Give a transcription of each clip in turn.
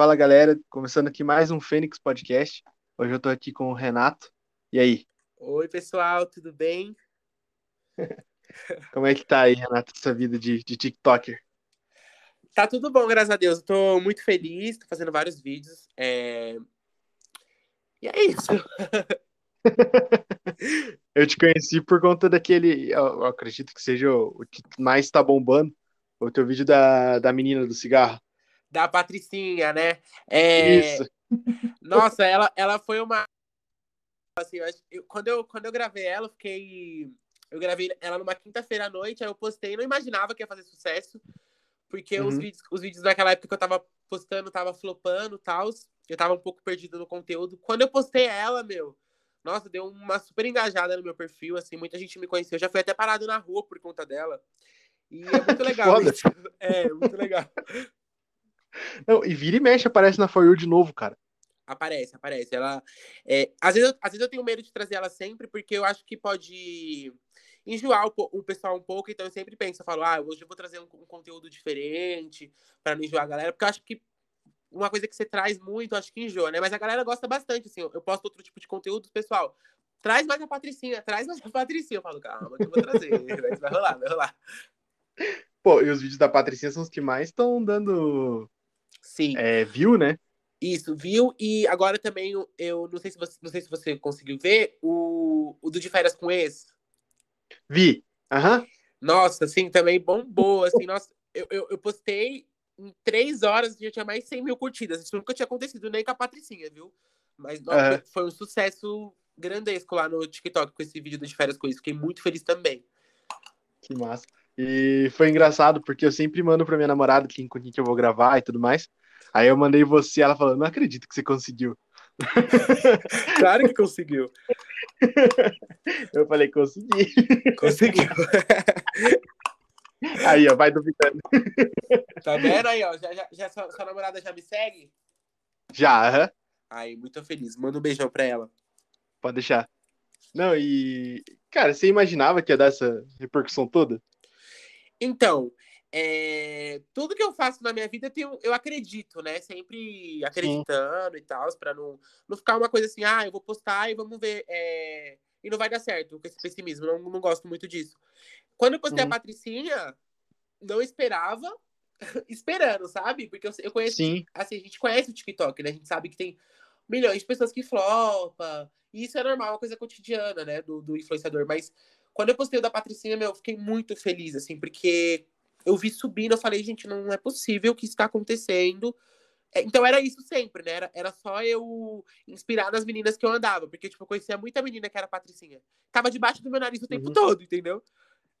Fala galera, começando aqui mais um Fênix Podcast. Hoje eu tô aqui com o Renato. E aí? Oi, pessoal, tudo bem? Como é que tá aí, Renato, essa vida de, de TikToker? Tá tudo bom, graças a Deus. Eu tô muito feliz, tô fazendo vários vídeos. É... E é isso. eu te conheci por conta daquele, eu acredito que seja o, que mais tá bombando, o teu vídeo da, da menina do cigarro da Patricinha, né? É... Isso. Nossa, ela, ela foi uma. Assim, eu, quando, eu, quando eu gravei ela, eu fiquei. Eu gravei ela numa quinta-feira à noite, aí eu postei, não imaginava que ia fazer sucesso, porque uhum. os, vídeos, os vídeos naquela época que eu tava postando, tava flopando e tal, eu tava um pouco perdido no conteúdo. Quando eu postei ela, meu, nossa, deu uma super engajada no meu perfil, assim, muita gente me conheceu, eu já fui até parado na rua por conta dela. E é muito legal. isso. É, muito legal. Não, e vira e mexe, aparece na For You de novo, cara. Aparece, aparece. Ela. É, às, vezes eu, às vezes eu tenho medo de trazer ela sempre, porque eu acho que pode enjoar o, o pessoal um pouco, então eu sempre penso, eu falo, ah, hoje eu vou trazer um, um conteúdo diferente para não enjoar a galera, porque eu acho que uma coisa que você traz muito, acho que enjoa, né? Mas a galera gosta bastante, assim, eu, eu posto outro tipo de conteúdo, pessoal, traz mais a Patricinha, traz mais a Patricinha. Eu falo, calma, que eu vou trazer, vai rolar, vai rolar. Pô, e os vídeos da Patricinha são os que mais estão dando Sim. É, viu, né? Isso, viu? E agora também eu não sei se você, não sei se você conseguiu ver o, o do de férias com ex. Vi. Aham. Uhum. Nossa, assim, também bombou, assim, nossa, eu, eu, eu, postei em três horas já tinha mais de 100 mil curtidas. Isso nunca tinha acontecido nem com a Patricinha, viu? Mas nossa, uhum. foi um sucesso grandesco lá no TikTok com esse vídeo do de férias com ex. Fiquei muito feliz também. Que massa. E foi engraçado, porque eu sempre mando pra minha namorada quem, com quem que eu vou gravar e tudo mais. Aí eu mandei você, ela falou, não acredito que você conseguiu. Claro que conseguiu. Eu falei, consegui. Conseguiu. Aí, ó, vai duvidando. Tá vendo aí, ó? Já, já, já sua, sua, namorada já me segue? Já, aham. Uhum. Aí, muito feliz. Manda um beijão pra ela. Pode deixar. Não, e. Cara, você imaginava que ia dar essa repercussão toda? Então, é, tudo que eu faço na minha vida eu, tenho, eu acredito, né? Sempre acreditando Sim. e tal, para não, não ficar uma coisa assim, ah, eu vou postar e vamos ver. É, e não vai dar certo com esse pessimismo, não, não gosto muito disso. Quando eu postei a Patricinha, não esperava, esperando, sabe? Porque eu, eu conheço, Sim. assim, a gente conhece o TikTok, né? A gente sabe que tem milhões de pessoas que flopa, e isso é normal, uma coisa cotidiana, né, do, do influenciador, mas quando eu postei o da Patricinha, meu, eu fiquei muito feliz, assim, porque eu vi subindo, eu falei, gente, não é possível que isso está acontecendo. É, então era isso sempre, né? Era, era só eu inspirar nas meninas que eu andava, porque, tipo, eu conhecia muita menina que era Patricinha. Tava debaixo do meu nariz o tempo uhum. todo, entendeu?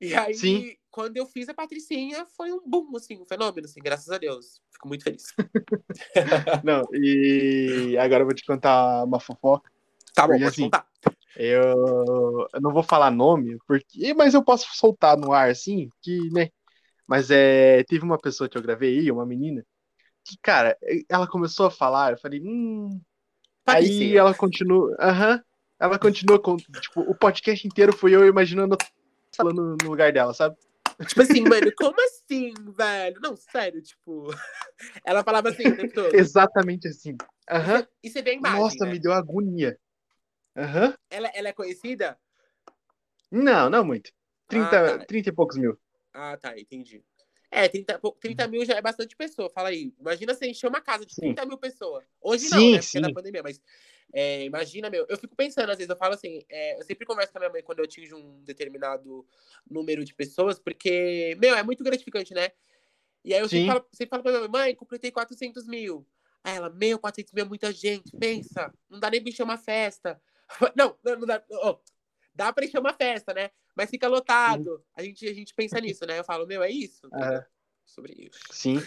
E aí, Sim. quando eu fiz a Patricinha, foi um boom, assim, um fenômeno, assim, graças a Deus. Fico muito feliz. Não, e agora eu vou te contar uma fofoca. Tá bom, porque, pode assim, contar. Eu, eu não vou falar nome, porque, mas eu posso soltar no ar assim, que, né? Mas é, teve uma pessoa que eu gravei aí, uma menina, que, cara, ela começou a falar, eu falei, hum. Aí ela continua, aham, uh -huh, ela continua com, tipo, o podcast inteiro foi eu imaginando falando no lugar dela, sabe? Tipo assim, mano, como assim, velho? Não, sério, tipo. Ela falava assim o tempo todo. Exatamente assim. Aham. E você vê a imagem. Nossa, né? me deu agonia. Aham. Ela, ela é conhecida? Não, não muito. 30, ah, tá. 30 e poucos mil. Ah, tá, entendi. É, 30, 30 mil já é bastante pessoa. Fala aí. Imagina você encher uma casa de 30 sim. mil pessoas. Hoje sim, não, né? Porque sim. é da pandemia, mas é, imagina, meu. Eu fico pensando, às vezes, eu falo assim, é, eu sempre converso com a minha mãe quando eu atingo um determinado número de pessoas, porque, meu, é muito gratificante, né? E aí eu sempre falo, sempre falo pra minha mãe, mãe, completei 400 mil. Aí ela, meu, 400 mil é muita gente, pensa, não dá nem pra encher uma festa. Não, não, dá. Oh, dá pra encher uma festa, né? Mas fica lotado. A gente, a gente pensa nisso, né? Eu falo, meu, é isso. É. Sobre isso. Sim.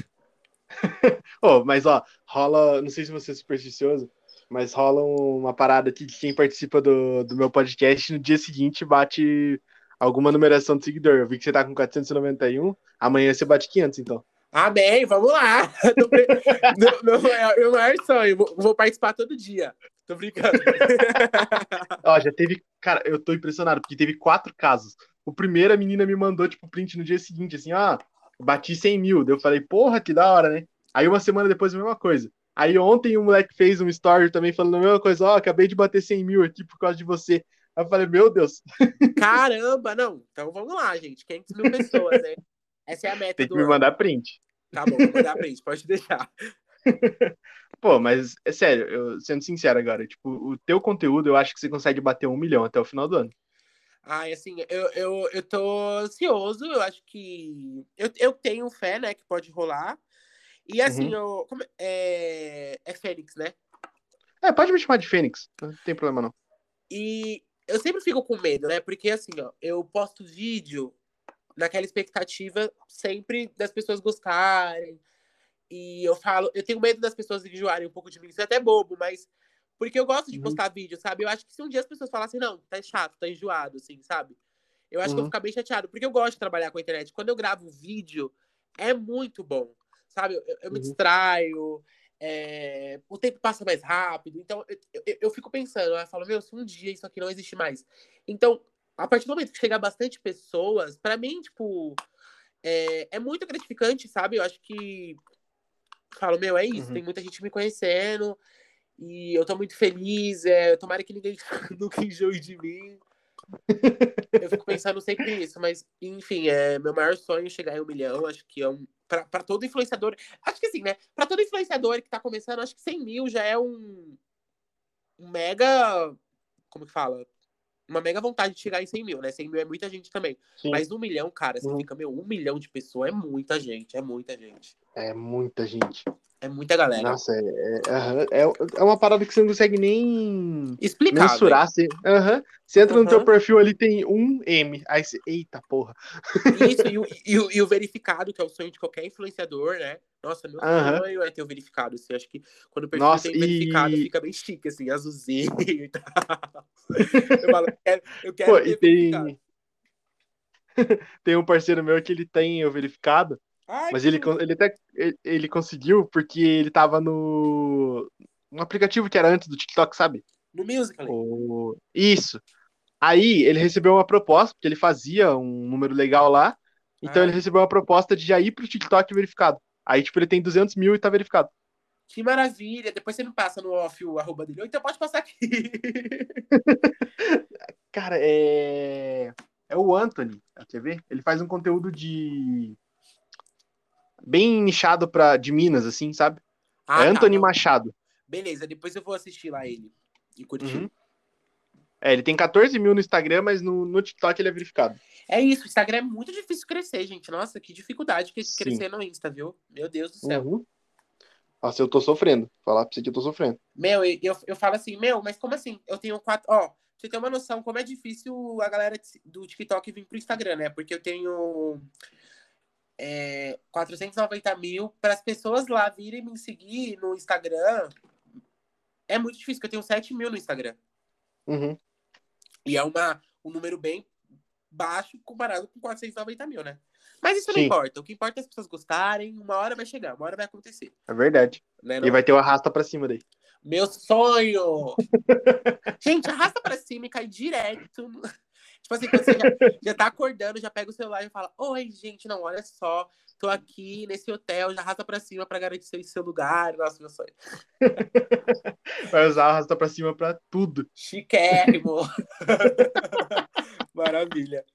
oh, mas ó, rola. Não sei se você é supersticioso, mas rola uma parada aqui que quem participa do, do meu podcast no dia seguinte bate alguma numeração de seguidor. Eu vi que você tá com 491, amanhã você bate 500, então. Amém, vamos lá. meu, meu, meu maior sonho, vou participar todo dia. Tô brincando. Ó, já teve. Cara, eu tô impressionado, porque teve quatro casos. O primeiro, a menina me mandou, tipo, print no dia seguinte, assim, ah, bati 100 mil. Daí eu falei, porra, que da hora, né? Aí uma semana depois, a mesma coisa. Aí ontem o moleque fez um story também falando a mesma coisa, ó, oh, acabei de bater 100 mil aqui por causa de você. Aí eu falei, meu Deus. Caramba, não. Então vamos lá, gente. 500 mil pessoas, né? Essa é a meta Tem que me ano. mandar print. Tá bom, vou mandar print, pode deixar. Pô, mas é sério, eu, sendo sincero agora, tipo, o teu conteúdo eu acho que você consegue bater um milhão até o final do ano. Ai, assim, eu, eu, eu tô ansioso, eu acho que. Eu, eu tenho fé, né, que pode rolar. E assim, uhum. eu. Como, é, é Fênix, né? É, pode me chamar de Fênix, não tem problema não. E eu sempre fico com medo, né? Porque assim, ó, eu posto vídeo naquela expectativa sempre das pessoas gostarem. E eu falo, eu tenho medo das pessoas enjoarem um pouco de mim. Isso é até bobo, mas porque eu gosto de uhum. postar vídeo, sabe? Eu acho que se um dia as pessoas falassem, não, tá chato, tá enjoado, assim, sabe? Eu acho uhum. que eu vou ficar bem chateado, porque eu gosto de trabalhar com a internet. Quando eu gravo vídeo, é muito bom, sabe? Eu, eu me uhum. distraio, é... o tempo passa mais rápido. Então, eu, eu, eu fico pensando, eu falo, meu, se um dia isso aqui não existe mais. Então, a partir do momento que chegar bastante pessoas, para mim, tipo, é, é muito gratificante, sabe? Eu acho que. Falo, meu, é isso, uhum. tem muita gente me conhecendo e eu tô muito feliz. É, tomara que ninguém nunca enjoe de mim. eu fico pensando sempre nisso, mas enfim, é meu maior sonho chegar em um milhão. Acho que é um. Pra, pra todo influenciador. Acho que assim, né? Pra todo influenciador que tá começando, acho que 100 mil já é um. Um mega. Como que fala? Uma mega vontade de chegar em 100 mil, né? 100 mil é muita gente também. Sim. Mas um milhão, cara, você uhum. fica, meu, um milhão de pessoas é muita gente, é muita gente. É muita gente. É muita galera. Nossa, é, é, é, é uma parada que você não consegue nem explicar. Mensurar. Você, uhum, você entra uhum. no teu perfil ali, tem um M. Aí você, eita porra. Isso, e o, e, o, e o verificado, que é o sonho de qualquer influenciador, né? Nossa, meu uhum. sonho é ter o verificado. Assim, acho que quando o perfil Nossa, tem verificado, e... fica bem chique, assim, azulzinho e tal. Eu falo, eu quero, eu quero Pô, e tem... tem um parceiro meu que ele tem o verificado. Ai, mas ele, ele até ele, ele, conseguiu porque ele tava no um aplicativo que era antes do TikTok, sabe? No Musical. O... Isso. Aí ele recebeu uma proposta, porque ele fazia um número legal lá. Então ah. ele recebeu uma proposta de já ir pro TikTok verificado. Aí, tipo, ele tem 200 mil e tá verificado. Que maravilha! Depois você não passa no off o arroba dele. Ou então pode passar aqui. Cara, é. É o Anthony, quer ver? Ele faz um conteúdo de bem nichado pra, de Minas, assim, sabe? Ah, é tá, Anthony Machado. Beleza, depois eu vou assistir lá ele e curtir. Uhum. É, ele tem 14 mil no Instagram, mas no, no TikTok ele é verificado. É isso, o Instagram é muito difícil crescer, gente. Nossa, que dificuldade que é crescer no Insta, viu? Meu Deus do céu. Uhum. Nossa, eu tô sofrendo. Falar pra você que eu tô sofrendo. Meu, eu, eu falo assim, meu, mas como assim? Eu tenho quatro. Ó, você tem uma noção como é difícil a galera do TikTok vir pro Instagram, né? Porque eu tenho é, 490 mil para as pessoas lá virem me seguir no Instagram. É muito difícil, porque eu tenho 7 mil no Instagram. Uhum. E é uma, um número bem baixo comparado com 490 mil, né? Mas isso Sim. não importa. O que importa é as pessoas gostarem. Uma hora vai chegar, uma hora vai acontecer. É verdade. Né, e vai ter o arrasta pra cima daí. Meu sonho! Gente, arrasta pra cima e cai direto. Tipo assim, quando você já, já tá acordando, já pega o celular e fala: Oi, gente, não, olha só, tô aqui nesse hotel, já arrasta pra cima pra garantir seu, seu lugar. Nossa, meu sonho. Vai usar arrasta pra cima pra tudo. Chiquérrimo. Maravilha.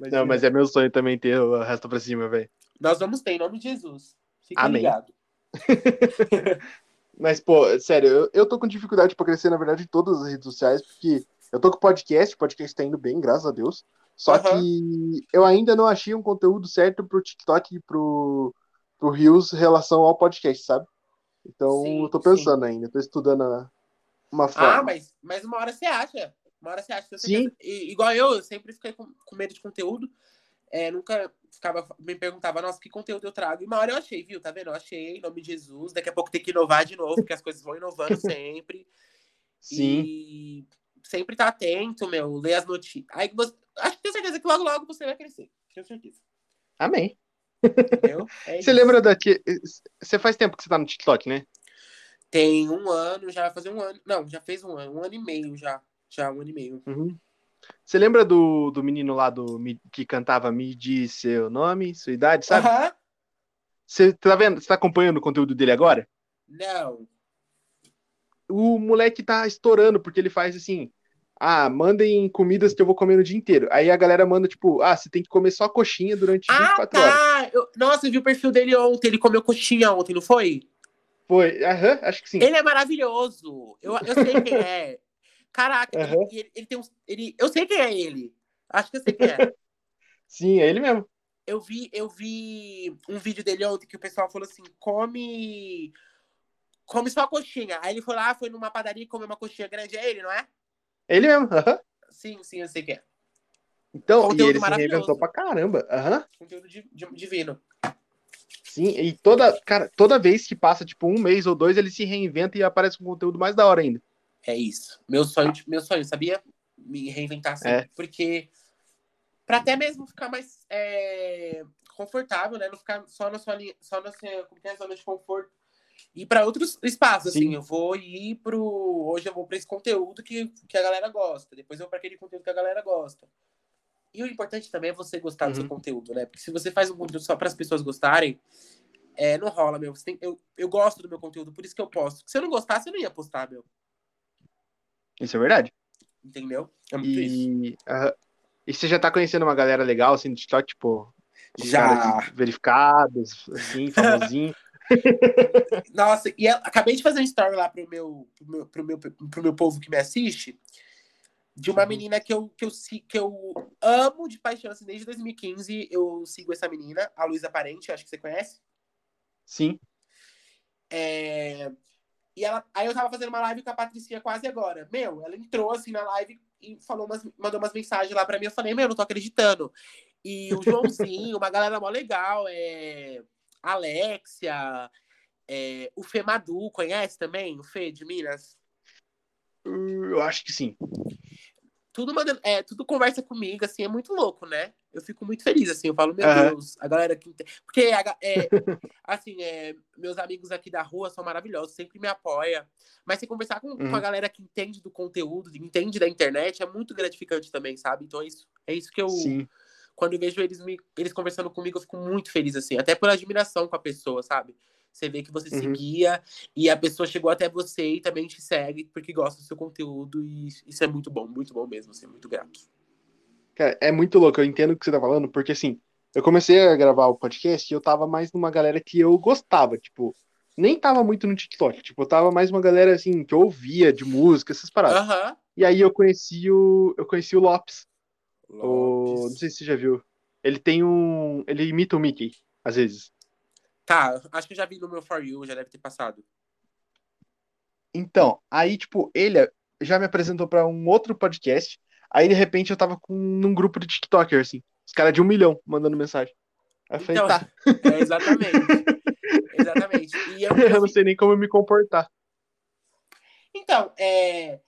Mas, não, mas é meu sonho também ter o arrasta pra cima, velho. Nós vamos ter, em nome de Jesus. Fica Amém. ligado. mas, pô, sério, eu, eu tô com dificuldade pra crescer, na verdade, em todas as redes sociais, porque eu tô com podcast, o podcast tá indo bem, graças a Deus. Só uhum. que eu ainda não achei um conteúdo certo pro TikTok e pro, pro Reels em relação ao podcast, sabe? Então sim, eu tô pensando sim. ainda, tô estudando uma forma. Ah, mas, mas uma hora você acha. Uma hora você acha. Você sim. E, igual eu, eu sempre fiquei com, com medo de conteúdo. É, nunca ficava, me perguntava, nossa, que conteúdo eu trago? E uma hora eu achei, viu? Tá vendo? Eu achei, em nome de Jesus. Daqui a pouco tem que inovar de novo, porque as coisas vão inovando sempre. Sim. E sempre tá atento, meu, ler as notícias. Aí você, acho que tenho certeza que logo, logo você vai crescer. Tenho certeza. Amém. Entendeu? É você lembra daqui. Você faz tempo que você tá no TikTok, né? Tem um ano, já vai fazer um ano. Não, já fez um ano, um ano e meio já. Já, um ano e meio. Uhum. Você lembra do, do menino lá do, que cantava Me Diz seu nome, sua idade, sabe? Aham. Uhum. Você tá vendo? Você tá acompanhando o conteúdo dele agora? Não. O moleque tá estourando, porque ele faz assim. Ah, mandem comidas que eu vou comer no dia inteiro. Aí a galera manda, tipo, ah, você tem que comer só coxinha durante Ah, 24 horas. tá! Eu- Nossa, eu vi o perfil dele ontem. Ele comeu coxinha ontem, não foi? Foi, aham, acho que sim. Ele é maravilhoso. Eu, eu sei quem é. Caraca, ele- Aham. ele, ele tem uns. Ele, eu sei quem é ele. Acho que eu sei quem é. Sim, é ele mesmo. Eu vi, eu vi um vídeo dele ontem que o pessoal falou assim: come. Come só coxinha. Aí ele foi lá, foi numa padaria e comeu uma coxinha grande. É ele, não é? Ele mesmo. aham. Sim, sim, eu sei quem é. Então, e Conteúdo ele se reinventou pra caramba. Aham. Conteúdo di- di- divino. Sim, e toda, cara, toda vez que passa, tipo, um mês ou dois, ele se reinventa e aparece com conteúdo mais da hora ainda. É isso. Meu sonho, meu sonho, sabia? Me reinventar sempre. É. Porque. Pra até mesmo ficar mais é, confortável, né? Não ficar só na sua linha, só na sua é, zona de conforto. Ir pra outros espaços, Sim. assim. Eu vou ir pro. Hoje eu vou pra esse conteúdo que, que a galera gosta. Depois eu vou pra aquele conteúdo que a galera gosta. E o importante também é você gostar do seu Uhum. conteúdo, né? Porque se você faz um conteúdo só para as pessoas gostarem, é, não rola, meu. Tem- eu, eu gosto do meu conteúdo, por isso que eu posto. Se eu não gostasse, eu não ia postar, meu. Isso é verdade. Entendeu? É muito isso. E, aham. e você já tá conhecendo uma galera legal, assim, no TikTok, tipo, Já. verificados, assim, famosinho. Nossa, e eu acabei de fazer um story lá pro meu, pro meu, pro meu, pro meu povo que me assiste, de uma Uhum. menina que eu, que, eu, que eu amo de paixão, assim, desde 2015 eu sigo essa menina, a Luísa Parente, acho que você conhece. Sim. É, E ela, aí eu tava fazendo uma live com a Patricinha quase agora. Meu, ela entrou assim na live e falou umas, mandou umas mensagens lá pra mim. Eu falei, meu, não tô acreditando. E o Joãozinho, uma galera mó legal, é Alexia, é, o Fê Madu, conhece também? O Fê de Minas? Eu acho que sim. Tudo, manda, é, tudo conversa comigo, assim, é muito louco, né? Eu fico muito feliz, assim, eu falo, meu Aham. Deus, a galera que. Porque, é, assim, é, meus amigos aqui da rua são maravilhosos, sempre me apoia. Mas se conversar com, com a Uhum. galera que entende do conteúdo, entende da internet, é muito gratificante também, sabe? Então é isso, é isso que eu. Sim. Quando eu vejo eles, me, eles conversando comigo, eu fico muito feliz, assim, até por admiração com a pessoa, sabe? Você vê que você Uhum. seguia e a pessoa chegou até você e também te segue porque gosta do seu conteúdo e isso é muito bom, muito bom mesmo, assim, muito grato. Cara, é muito louco, eu entendo o que você tá falando, porque assim, eu comecei a gravar o podcast e eu tava mais numa galera que eu gostava, tipo, nem tava muito no TikTok, tipo, eu tava mais uma galera assim, que eu ouvia de música, essas paradas. Aham. E aí eu conheci o. Eu conheci o Lopes. O, não Lopes. sei se você já viu. Ele tem um. Ele imita o Mickey, às vezes. Tá, acho que eu já vi no meu For You, já deve ter passado. Então, aí, tipo, ele já me apresentou pra um outro podcast. Aí, de repente, eu tava com num grupo de TikToker, assim. Os caras de um milhão mandando mensagem. Aí eu falei, Então, tá, É, exatamente. exatamente. E eu, eu não sei nem como me comportar. Então, é,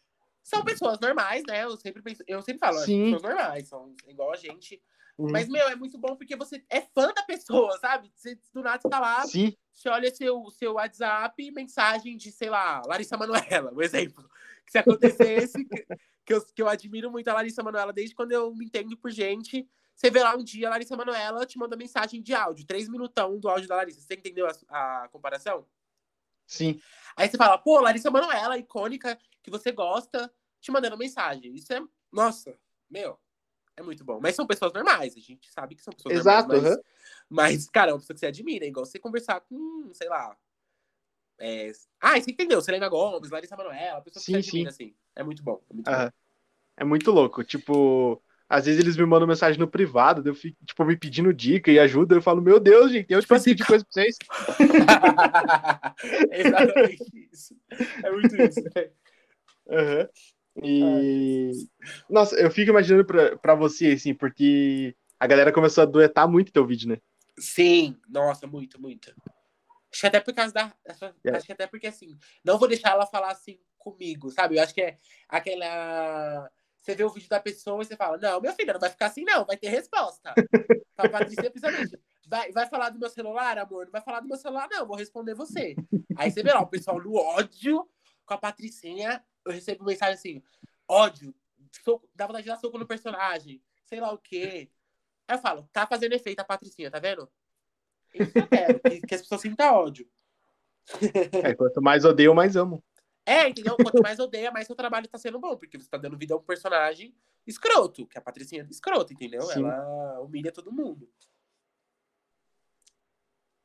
são pessoas normais, né? Eu sempre, penso, eu sempre falo, são Sim. pessoas normais, são igual a gente. Uhum. Mas, meu, é muito bom porque você é fã da pessoa, sabe? Você, do nada você tá lá, Sim, você olha seu, seu WhatsApp, mensagem de, sei lá, Larissa Manoela, um exemplo. Que se acontecesse, que, que, eu, que eu admiro muito a Larissa Manoela desde quando eu me entendo por gente. Você vê lá um dia a Larissa Manoela te manda mensagem de áudio, três minutão do áudio da Larissa. Você entendeu a, a comparação? sim. Aí você fala, pô, Larissa Manoela, icônica, que você gosta, te mandando mensagem. Isso é, nossa, meu, é muito bom. Mas são pessoas normais, a gente sabe que são pessoas Exato, normais. Mas, aham. mas, cara, é uma pessoa que você admira, é igual você conversar com, sei lá. É... Ah, você entendeu? Selena Gomes, Larissa Manoela, pessoas que Sim, você admira, assim. É muito bom. É muito Aham. É muito louco. Tipo, às vezes eles me mandam mensagem no privado, eu fico, tipo, me pedindo dica e ajuda. Eu falo, meu Deus, gente, eu Tipo assim, pedir coisa pra vocês. é exatamente isso. É muito isso. né? Aham. E. Nossa, eu fico imaginando pra, pra você, assim, porque a galera começou a duetar muito teu vídeo, né? Sim, nossa, muito, muito. Acho que até por causa da. É. Acho que até porque assim, não vou deixar ela falar assim comigo, sabe? Eu acho que é aquela. Você vê o vídeo da pessoa e você fala, não, meu filho, não vai ficar assim, não, vai ter resposta. Pra Patrícia, principalmente. Vai, vai falar do meu celular, amor? Não vai falar do meu celular, não, vou responder você. Aí você vê lá, o pessoal no ódio com a Patricinha, eu recebo mensagem assim, ódio, soco, dá vontade de dar soco no personagem, sei lá o quê. Aí eu falo, tá fazendo efeito a Patricinha, tá vendo? Isso que eu quero, que, que as pessoas sintam ódio. É, quanto mais odeio, mais amo. É, entendeu? Quanto mais odeia, mais seu trabalho tá sendo bom, porque você tá dando vida a um personagem escroto, que a Patricinha é escrota, entendeu? Sim. Ela humilha todo mundo.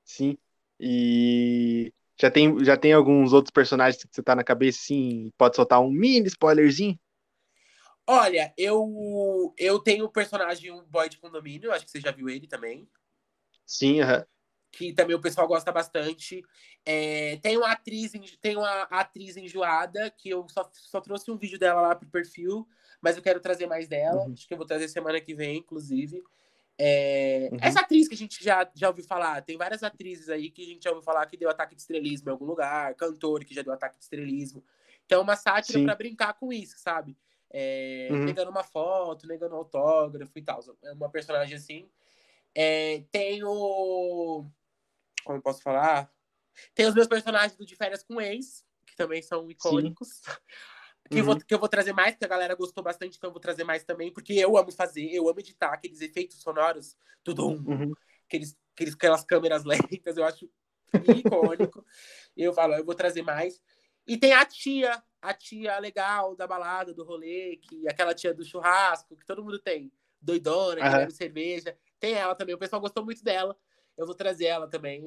Sim. E já tem, já tem alguns outros personagens que você tá na cabeça, assim, pode soltar um mini spoilerzinho? Olha, eu eu tenho o personagem um boy de condomínio, acho que você já viu ele também. Sim, aham. que também o pessoal gosta bastante. É, tem uma atriz, tem uma atriz enjoada, que eu só, só trouxe um vídeo dela lá pro perfil, mas eu quero trazer mais dela. Uhum. Acho que eu vou trazer semana que vem, inclusive. É, Uhum. Essa atriz que a gente já, já ouviu falar, tem várias atrizes aí que a gente já ouviu falar que deu ataque de estrelismo em algum lugar, cantor que já deu ataque de estrelismo. Então é uma sátira Sim. pra brincar com isso, sabe? É, Uhum. Negando uma foto, negando autógrafo e tal. É uma personagem assim. É, tem o. Como eu posso falar? Tem os meus personagens do De Férias com Ex, que também são icônicos. Que, eu vou, Uhum. que eu vou trazer mais, porque a galera gostou bastante, então eu vou trazer mais também, porque eu amo fazer, eu amo editar aqueles efeitos sonoros, tudo um, Uhum. aqueles, aqueles, aquelas câmeras lentas, eu acho icônico. eu falo, eu vou trazer mais. E tem a tia, a tia legal da balada, do rolê, que aquela tia do churrasco, que todo mundo tem. Doidona, que bebe cerveja. Tem ela também, o pessoal gostou muito dela. Eu vou trazer ela também.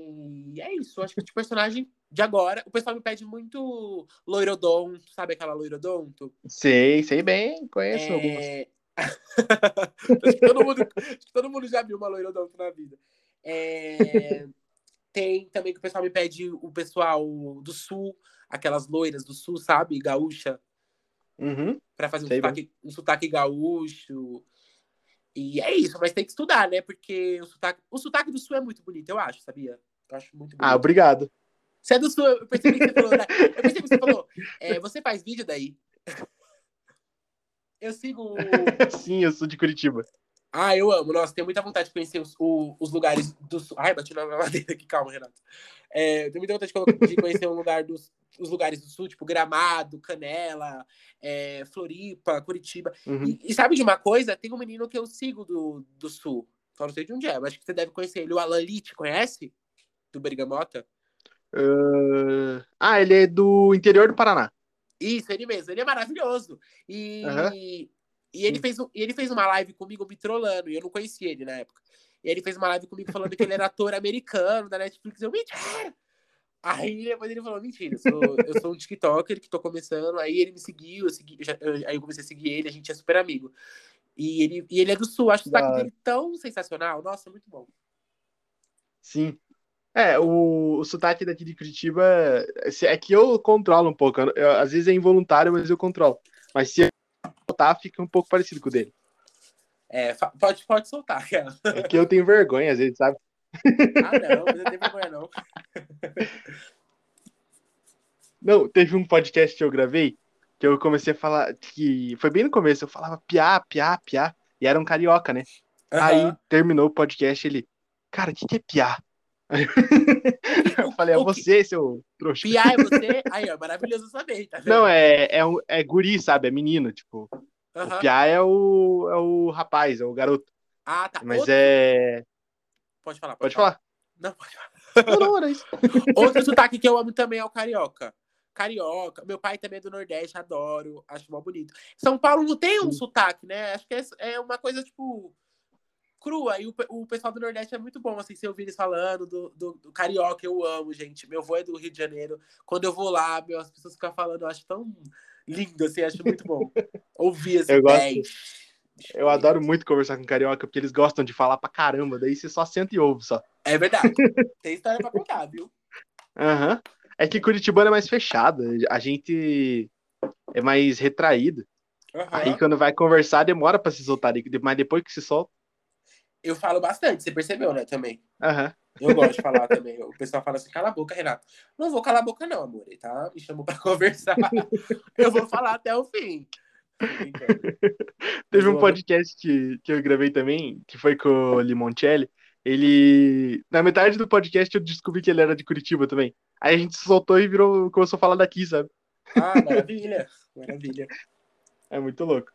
E é isso, acho que de personagem de agora. O pessoal me pede muito loirodonto, sabe aquela loirodonto? Sei, sei bem, conheço algumas. É... acho, que todo mundo, acho que todo mundo já viu uma loirodonto na vida. É, Tem também que o pessoal me pede o pessoal do sul, aquelas loiras do sul, sabe? Gaúcha, Uhum. para fazer um sotaque, um sotaque gaúcho. E é isso, mas tem que estudar, né? Porque o sotaque, o sotaque do sul é muito bonito, eu acho, sabia? Eu acho muito bonito. Ah, obrigado. Você é do sul, eu percebi que você falou, né? Eu percebi que você falou, é, você faz vídeo daí? Eu sigo. Sim, eu sou de Curitiba. Ah, eu amo. Nossa, tenho muita vontade de conhecer os, o- os lugares do sul. Ai, bati na madeira aqui, calma, Renato. É, tenho muita vontade de conhecer um lugar dos, os lugares do sul, tipo Gramado, Canela, é, Floripa, Curitiba. Uhum. E, e sabe de uma coisa? Tem um menino que eu sigo do, do sul. Só não sei de onde é, mas acho que você deve conhecer ele. O Alan Litt, conhece? Do Bergamota? Ah, Ah, ele é do interior do Paraná. Isso, ele mesmo. Ele é maravilhoso. E, Aham. E, ele, fez, e ele fez uma live comigo me trollando, e eu não conhecia ele na época. E ele fez uma live comigo falando que ele era ator americano da Netflix. Eu, mentira! Aí depois ele falou, mentira, eu sou, eu sou um TikToker que tô começando. Aí ele me seguiu, eu segui, eu já- eu- aí eu comecei a seguir ele, a gente é super amigo. E ele, e ele é do sul, acho o sotaque dele tão sensacional. Nossa, muito bom. Sim. É, o, o sotaque daqui de Curitiba é que eu controlo um pouco. eu- às vezes é involuntário, mas eu controlo. Mas se soltar, fica um pouco parecido com o dele. É, pode, pode soltar, cara. É que eu tenho vergonha, às vezes, sabe? Ah, não, eu tenho vergonha, não. Não, teve um podcast que eu gravei que eu comecei a falar que foi bem no começo, eu falava piá, piá, piá, e era um carioca, né? Aí Aham. terminou o podcast, ele, cara, o que, que é piá? Eu falei, é você, seu trouxa. Piá é você? Aí, ó, maravilhoso saber, tá? Não, é, é, é guri, sabe? É menino, tipo. Aham. O piá é o, é o rapaz, é o garoto. Ah, tá. Mas Outro- é. Pode falar, Pode falar. Não, pode falar. Não, não, era isso. Outro sotaque que eu amo também é o carioca. Carioca. Meu pai também é do Nordeste, adoro. Acho mó bonito. São Paulo não tem um Sim. sotaque, né? Acho que é, é uma coisa, tipo, crua. E o, o pessoal do Nordeste é muito bom, assim, se eu ouvir eles falando do, do, do carioca, eu amo, gente. Meu avô é do Rio de Janeiro. Quando eu vou lá, meu, as pessoas ficam falando, eu acho tão lindo, assim, acho muito bom. Ouvir as Eu gosto. Eu adoro muito conversar com carioca, porque eles gostam de falar pra caramba. Daí você só senta e ouve só. É verdade. Tem história pra contar, viu? Aham. É que Curitibano é mais fechado. A gente é mais retraído. Aham. Aí quando vai conversar, demora pra se soltar. Mas depois que se solta. Eu falo bastante, você percebeu, né, também. Aham. Eu gosto de falar também. O pessoal fala assim, cala a boca, Renato. Não vou calar a boca, não, amor. Tá? Me chamou pra conversar. Eu vou falar até o fim. Brincando. Teve um podcast que, que eu gravei também, que foi com o Limoncelli. Ele. Na metade do podcast eu descobri que ele era de Curitiba também. Aí a gente se soltou e virou, começou a falar daqui, sabe? Ah, maravilha. Maravilha. É muito louco.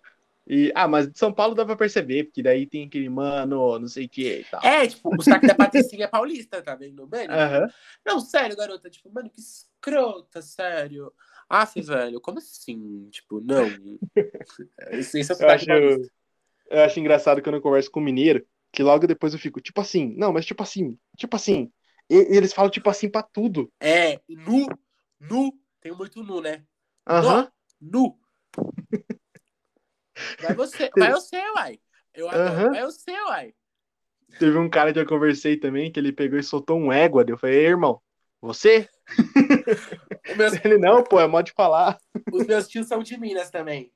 E, ah, mas de São Paulo dá pra perceber, porque daí tem aquele mano, não sei o que e tal. É, tipo, o saque da Patricinha é paulista, tá vendo? Mano, Aham. Não, sério, garota. Tipo, mano, que escrota, sério. Aff, velho, como assim? Tipo, não. Esse, esse é o Eu acho, eu acho engraçado quando eu converso com mineiro, que logo depois eu fico, tipo assim, não, mas tipo assim, tipo assim. E, eles falam tipo assim pra tudo. É, nu, nu. Tem muito nu, né? Aham. Nu. Vai você, vai você, uai. Eu adoro, Aham. vai você, uai. Teve um cara que eu conversei também, que ele pegou e soltou um égua. Eu falei, "Ei, irmão, você? Meus, Ele, não, pô, é modo de falar. os meus tios são de Minas também.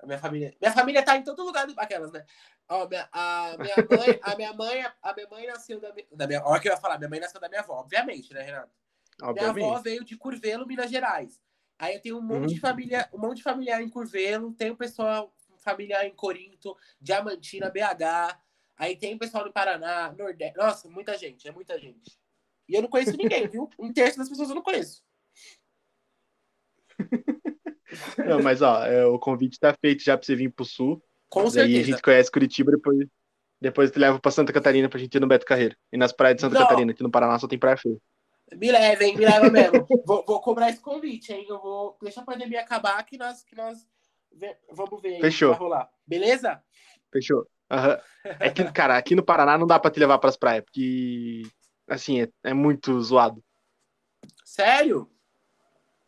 A minha família. Minha família tá em todo lugar aquelas, né? Ó, minha, a minha mãe, a minha mãe, a minha mãe nasceu da minha, da minha. Olha o que eu ia falar, minha mãe nasceu da minha avó, obviamente, né, Renato? Minha avó Obviamente. veio de Curvelo, Minas Gerais. Aí eu tenho um monte Uhum. de família, um monte de familiar em Curvelo, tenho pessoal, familiar em Corinto, Diamantina, BH. Aí tem pessoal no Paraná, Nordeste. Nossa, muita gente, é muita gente. E eu não conheço ninguém, viu? Um terço das pessoas eu não conheço. Não, mas ó, é, o convite tá feito já pra você vir pro sul. Com Daí a certeza. gente conhece Curitiba, depois, depois te leva pra Santa Catarina pra gente ir no Beto Carreiro. E nas praias de Santa Não. Catarina, aqui no Paraná só tem praia feia. Me levem, me leva mesmo. vou, vou cobrar esse convite, hein? Eu vou. Deixa a pandemia acabar que nós, que nós ve- vamos ver Fechou. vai rolar. Beleza? Fechou? Aham. É que, cara, aqui no Paraná não dá pra te levar pras praias, porque, assim, é, é muito zoado. Sério?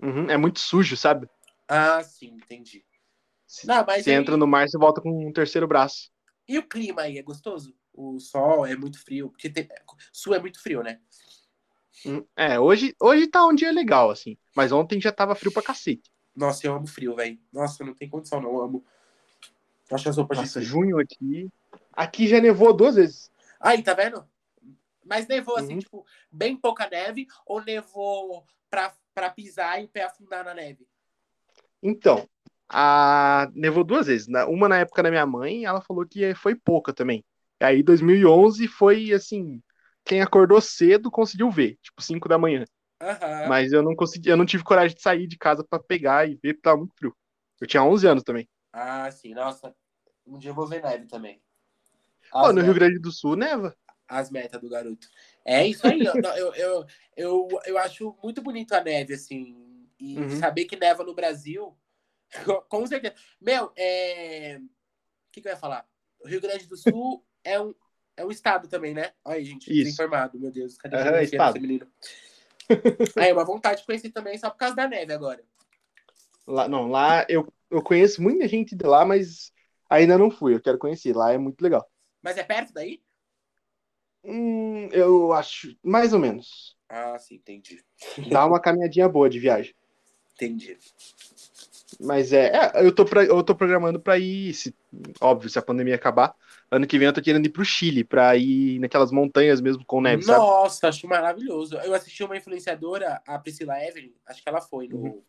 Uhum, é muito sujo, sabe? Ah, sim, entendi. Se- Não, mas Você aí- entra no mar, você volta com um terceiro braço. E o clima aí, é gostoso? O sol é muito frio, porque tem- sul é muito frio, né? Hum, É, hoje, hoje tá um dia legal, assim. Mas ontem já tava frio pra cacete. Nossa, eu amo frio, velho. Nossa, não tem condição, não. Eu amo. Acho as roupas de Nossa, frio. junho aqui. Aqui já nevou duas vezes. Aí, tá vendo? Mas nevou assim, Uhum. tipo, bem pouca neve ou nevou pra, pra pisar e o pé afundar na neve? Então, a... nevou duas vezes. Uma na época da minha mãe, ela falou que foi pouca também. E aí, 2011 foi assim: quem acordou cedo conseguiu ver, tipo 5 da manhã. Aham. Mas eu não consegui, eu não tive coragem de sair de casa pra pegar e ver, porque tava muito frio. Eu tinha 11 anos também. Ah, sim, nossa. Um dia eu vou ver neve também. As, no me- Rio Grande do Sul neva. as metas do garoto. É isso aí. eu, eu, eu, eu, eu acho muito bonito a neve, assim. E Uhum. saber que neva no Brasil, com certeza. Meu, é. O que, que eu ia falar? O Rio Grande do Sul é um, é um estado também, né? Olha aí, gente, Isso. desinformado, meu Deus. Cadê geografia estado. menino? Aí, uma vontade de conhecer também, só por causa da neve agora. Lá, não, lá eu, eu conheço muita gente de lá, mas ainda não fui. Eu quero conhecer. Lá é muito legal. Mas é perto daí? Hum, eu acho, mais ou menos. Ah, sim, entendi. Dá uma caminhadinha boa de viagem. Entendi. Mas é, é, eu tô, pra, eu tô programando pra ir, se, óbvio, se a pandemia acabar. Ano que vem eu tô querendo ir pro Chile, pra ir naquelas montanhas mesmo com neve, sabe? Nossa, acho maravilhoso. Eu assisti uma influenciadora, a Priscila Evelyn, acho que ela foi no, Uhum.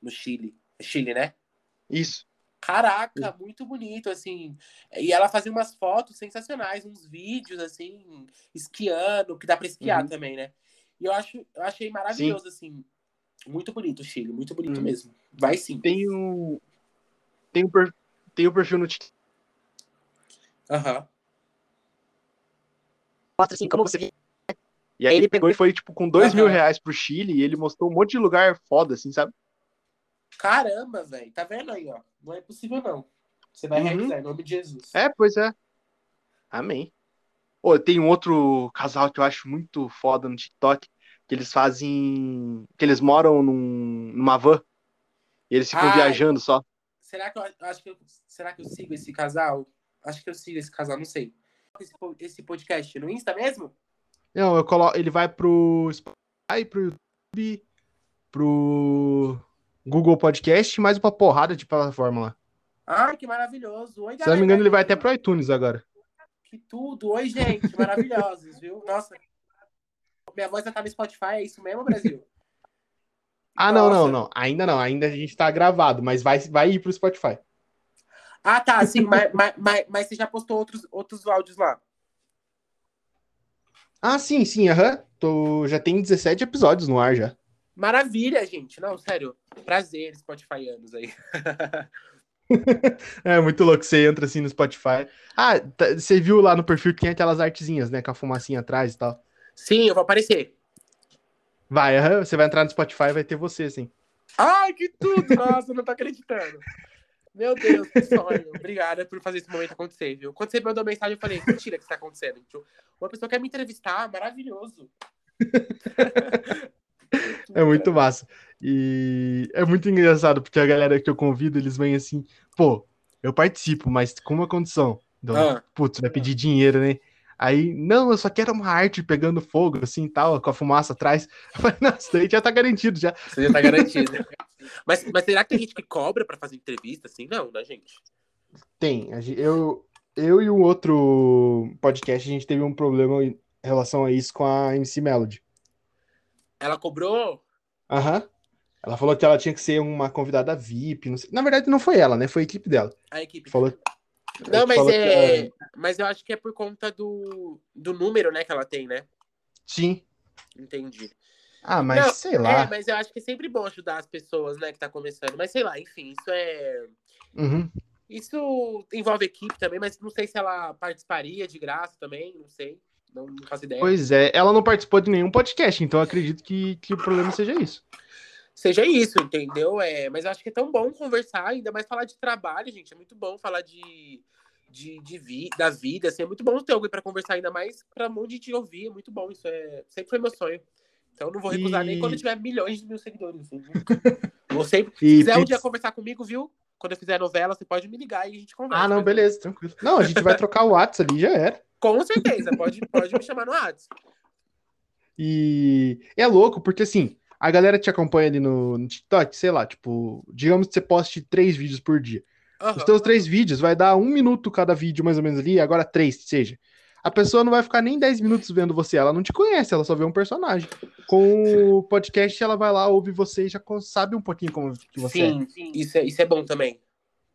no Chile. Chile, né? Isso. Caraca, muito bonito, assim. E ela fazia umas fotos sensacionais, uns vídeos, assim, esquiando, que dá pra esquiar Uhum. também, né? E eu, acho, eu achei maravilhoso, assim. Muito bonito o Chile, muito bonito Uhum. mesmo. Vai sim. Tem um, tem um, per- tem um perfil no TikTok, Aham. mostra assim como você E aí ele pegou e foi, tipo, com dois mil Aham. reais pro Chile e ele mostrou um monte de lugar foda, assim, sabe? Caramba, velho. Tá vendo aí, ó? Não é possível, não. Você vai Uhum. realizar em nome de Jesus. É, pois é. Amém. Ô, tem um outro casal que eu acho muito foda no TikTok, que eles fazem. que eles moram num, numa van. E eles ficam Ai. viajando só. Será que eu eu acho que eu, será que eu sigo esse casal? Acho que eu sigo esse casal, não sei. Esse, po- esse podcast no Insta mesmo? Não, eu coloco. Ele vai pro Spotify, pro YouTube, pro Google Podcast, mais uma porrada de plataforma lá. Ai, que maravilhoso. Oi, Se não me engano, ele vai até pro iTunes agora. Que tudo. Oi, gente. Maravilhosos, viu? Nossa. Minha voz já tá no Spotify, é isso mesmo, Brasil? Ah, não, não, Nossa. não. Ainda não. Ainda a gente tá gravado, mas vai, vai ir pro Spotify. Ah, tá, sim, mas, mas, mas, mas você já postou outros, outros áudios lá. Ah, sim, sim, aham. Tô... Já tem 17 episódios no ar já. Maravilha, gente. Não, sério. Prazer, Spotifyanos aí. é muito louco. Você entra assim no Spotify. Ah, tá, você viu lá no perfil que tem aquelas artezinhas, né? Com a fumacinha atrás e tal. Sim, eu vou aparecer. Vai, você vai entrar no Spotify e vai ter você, sim. Ai, que tudo! Nossa, não tô acreditando. Meu Deus, que sonho. Obrigada por fazer esse momento acontecer, viu? Quando você mandou mensagem, eu falei, mentira que isso tá acontecendo. Uma pessoa quer me entrevistar, maravilhoso. é muito massa. E é muito engraçado, porque a galera que eu convido, eles vêm assim, pô, eu participo, mas com uma condição. Então, ah. putz, vai pedir dinheiro, né? Aí, não, eu só quero uma arte pegando fogo, assim, tal, com a fumaça atrás. Eu falei, nossa, daí já tá garantido, já. Você já tá garantido. mas, mas será que tem gente que cobra pra fazer entrevista, assim? Não, né, gente? Tem. Eu, eu e um outro podcast, a gente teve um problema em relação a isso com a MC Melody. Ela cobrou? Aham. Uhum. Ela falou que ela tinha que ser uma convidada VIP. Na verdade, não foi ela, né? Foi a equipe dela. A equipe. Falou, não, mas é. Mas eu acho que é por conta do, do número, né, que ela tem, né? Sim. Entendi. Ah, mas não, sei lá. É, mas eu acho que é sempre bom ajudar as pessoas, né, que tá começando. Mas sei lá, enfim, isso é. Uhum. Isso envolve equipe também, mas não sei se ela participaria de graça também, não sei. Não, não faço ideia. Pois é, ela não participou de nenhum podcast, então acredito que, que o problema seja isso seja isso, entendeu? É, mas eu acho que é tão bom conversar, ainda mais falar de trabalho, gente. É muito bom falar de, de, de vi, da vida, assim, é muito bom ter alguém para conversar, ainda mais para um monte de te ouvir. É muito bom, isso é sempre foi meu sonho. Então não vou recusar e... nem quando tiver milhões de mil seguidores. Assim, vou sempre. Se quiser um dia conversar comigo, viu? Quando eu fizer novela, você pode me ligar e a gente conversa. Ah, não, beleza, tranquilo. Não, a gente vai trocar o WhatsApp ali, já era. Com certeza, pode, pode me chamar no WhatsApp. E é louco, porque assim, a galera te acompanha ali no, no TikTok, sei lá, tipo, digamos que você poste três vídeos por dia. Uhum. Os teus três vídeos vai dar um minuto cada vídeo, mais ou menos ali, agora três, seja. A pessoa não vai ficar nem 10 minutos vendo você, ela não te conhece, ela só vê um personagem. Com o podcast, ela vai lá, ouve você e já sabe um pouquinho como que você sim, é. Sim, isso é, isso é bom também.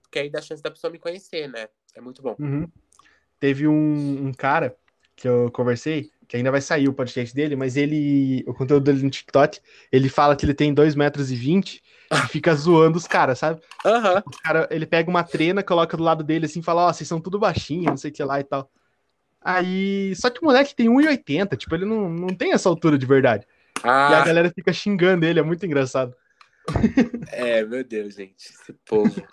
Porque aí dá chance da pessoa me conhecer, né? É muito bom. Uhum. Teve um, um cara que eu conversei, que ainda vai sair o podcast dele, mas ele, o conteúdo dele no TikTok, ele fala que ele tem 2 metros e 20 e fica zoando os caras, sabe? Uhum. O cara, ele pega uma trena, coloca do lado dele assim, fala, ó, oh, vocês são tudo baixinho, não sei o que lá e tal. Aí, só que o moleque tem 1,80, tipo, ele não, não tem essa altura de verdade. Ah. E a galera fica xingando ele, é muito engraçado. É, meu Deus, gente, esse povo.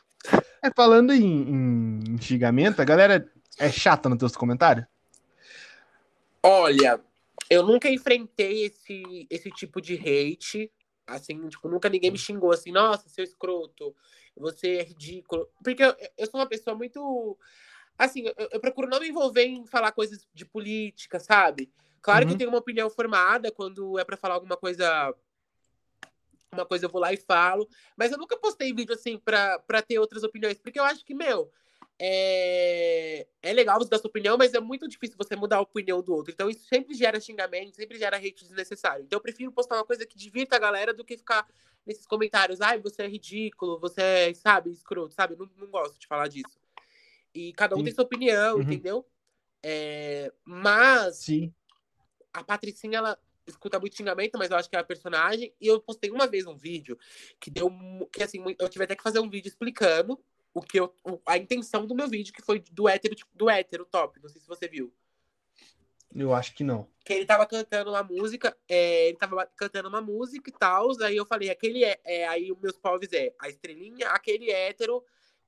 É, falando em, em xingamento, a galera é chata nos teus comentários? Olha, eu nunca enfrentei esse, esse tipo de hate. Assim, tipo, nunca ninguém me xingou assim, nossa, seu escroto, você é ridículo. Porque eu, eu sou uma pessoa muito. Assim, eu, eu, procuro não me envolver em falar coisas de política, sabe? Claro uhum. que tenho uma opinião formada quando é para falar alguma coisa. Uma coisa eu vou lá e falo. Mas eu nunca postei vídeo assim pra, pra ter outras opiniões. Porque eu acho que, meu, é, é legal você dar sua opinião, mas é muito difícil você mudar a opinião do outro. Então isso sempre gera xingamento, sempre gera hate desnecessário. Então eu prefiro postar uma coisa que divirta a galera do que ficar nesses comentários, ai, você é ridículo, você é, sabe, escroto, sabe? Não, não gosto de falar disso. E cada um Sim. tem sua opinião, uhum. entendeu? É, mas Sim. a Patricinha, ela escuta muito xingamento, mas eu acho que é a personagem. E eu postei uma vez um vídeo que deu. Que assim, eu tive até que fazer um vídeo explicando o que eu, a intenção do meu vídeo, que foi do hétero, tipo, do hétero top. Não sei se você viu. Eu acho que não. Que ele tava cantando uma música, é, ele tava cantando uma música e tal, aí eu falei, aquele é, é aí os meus povos é a estrelinha, aquele hétero,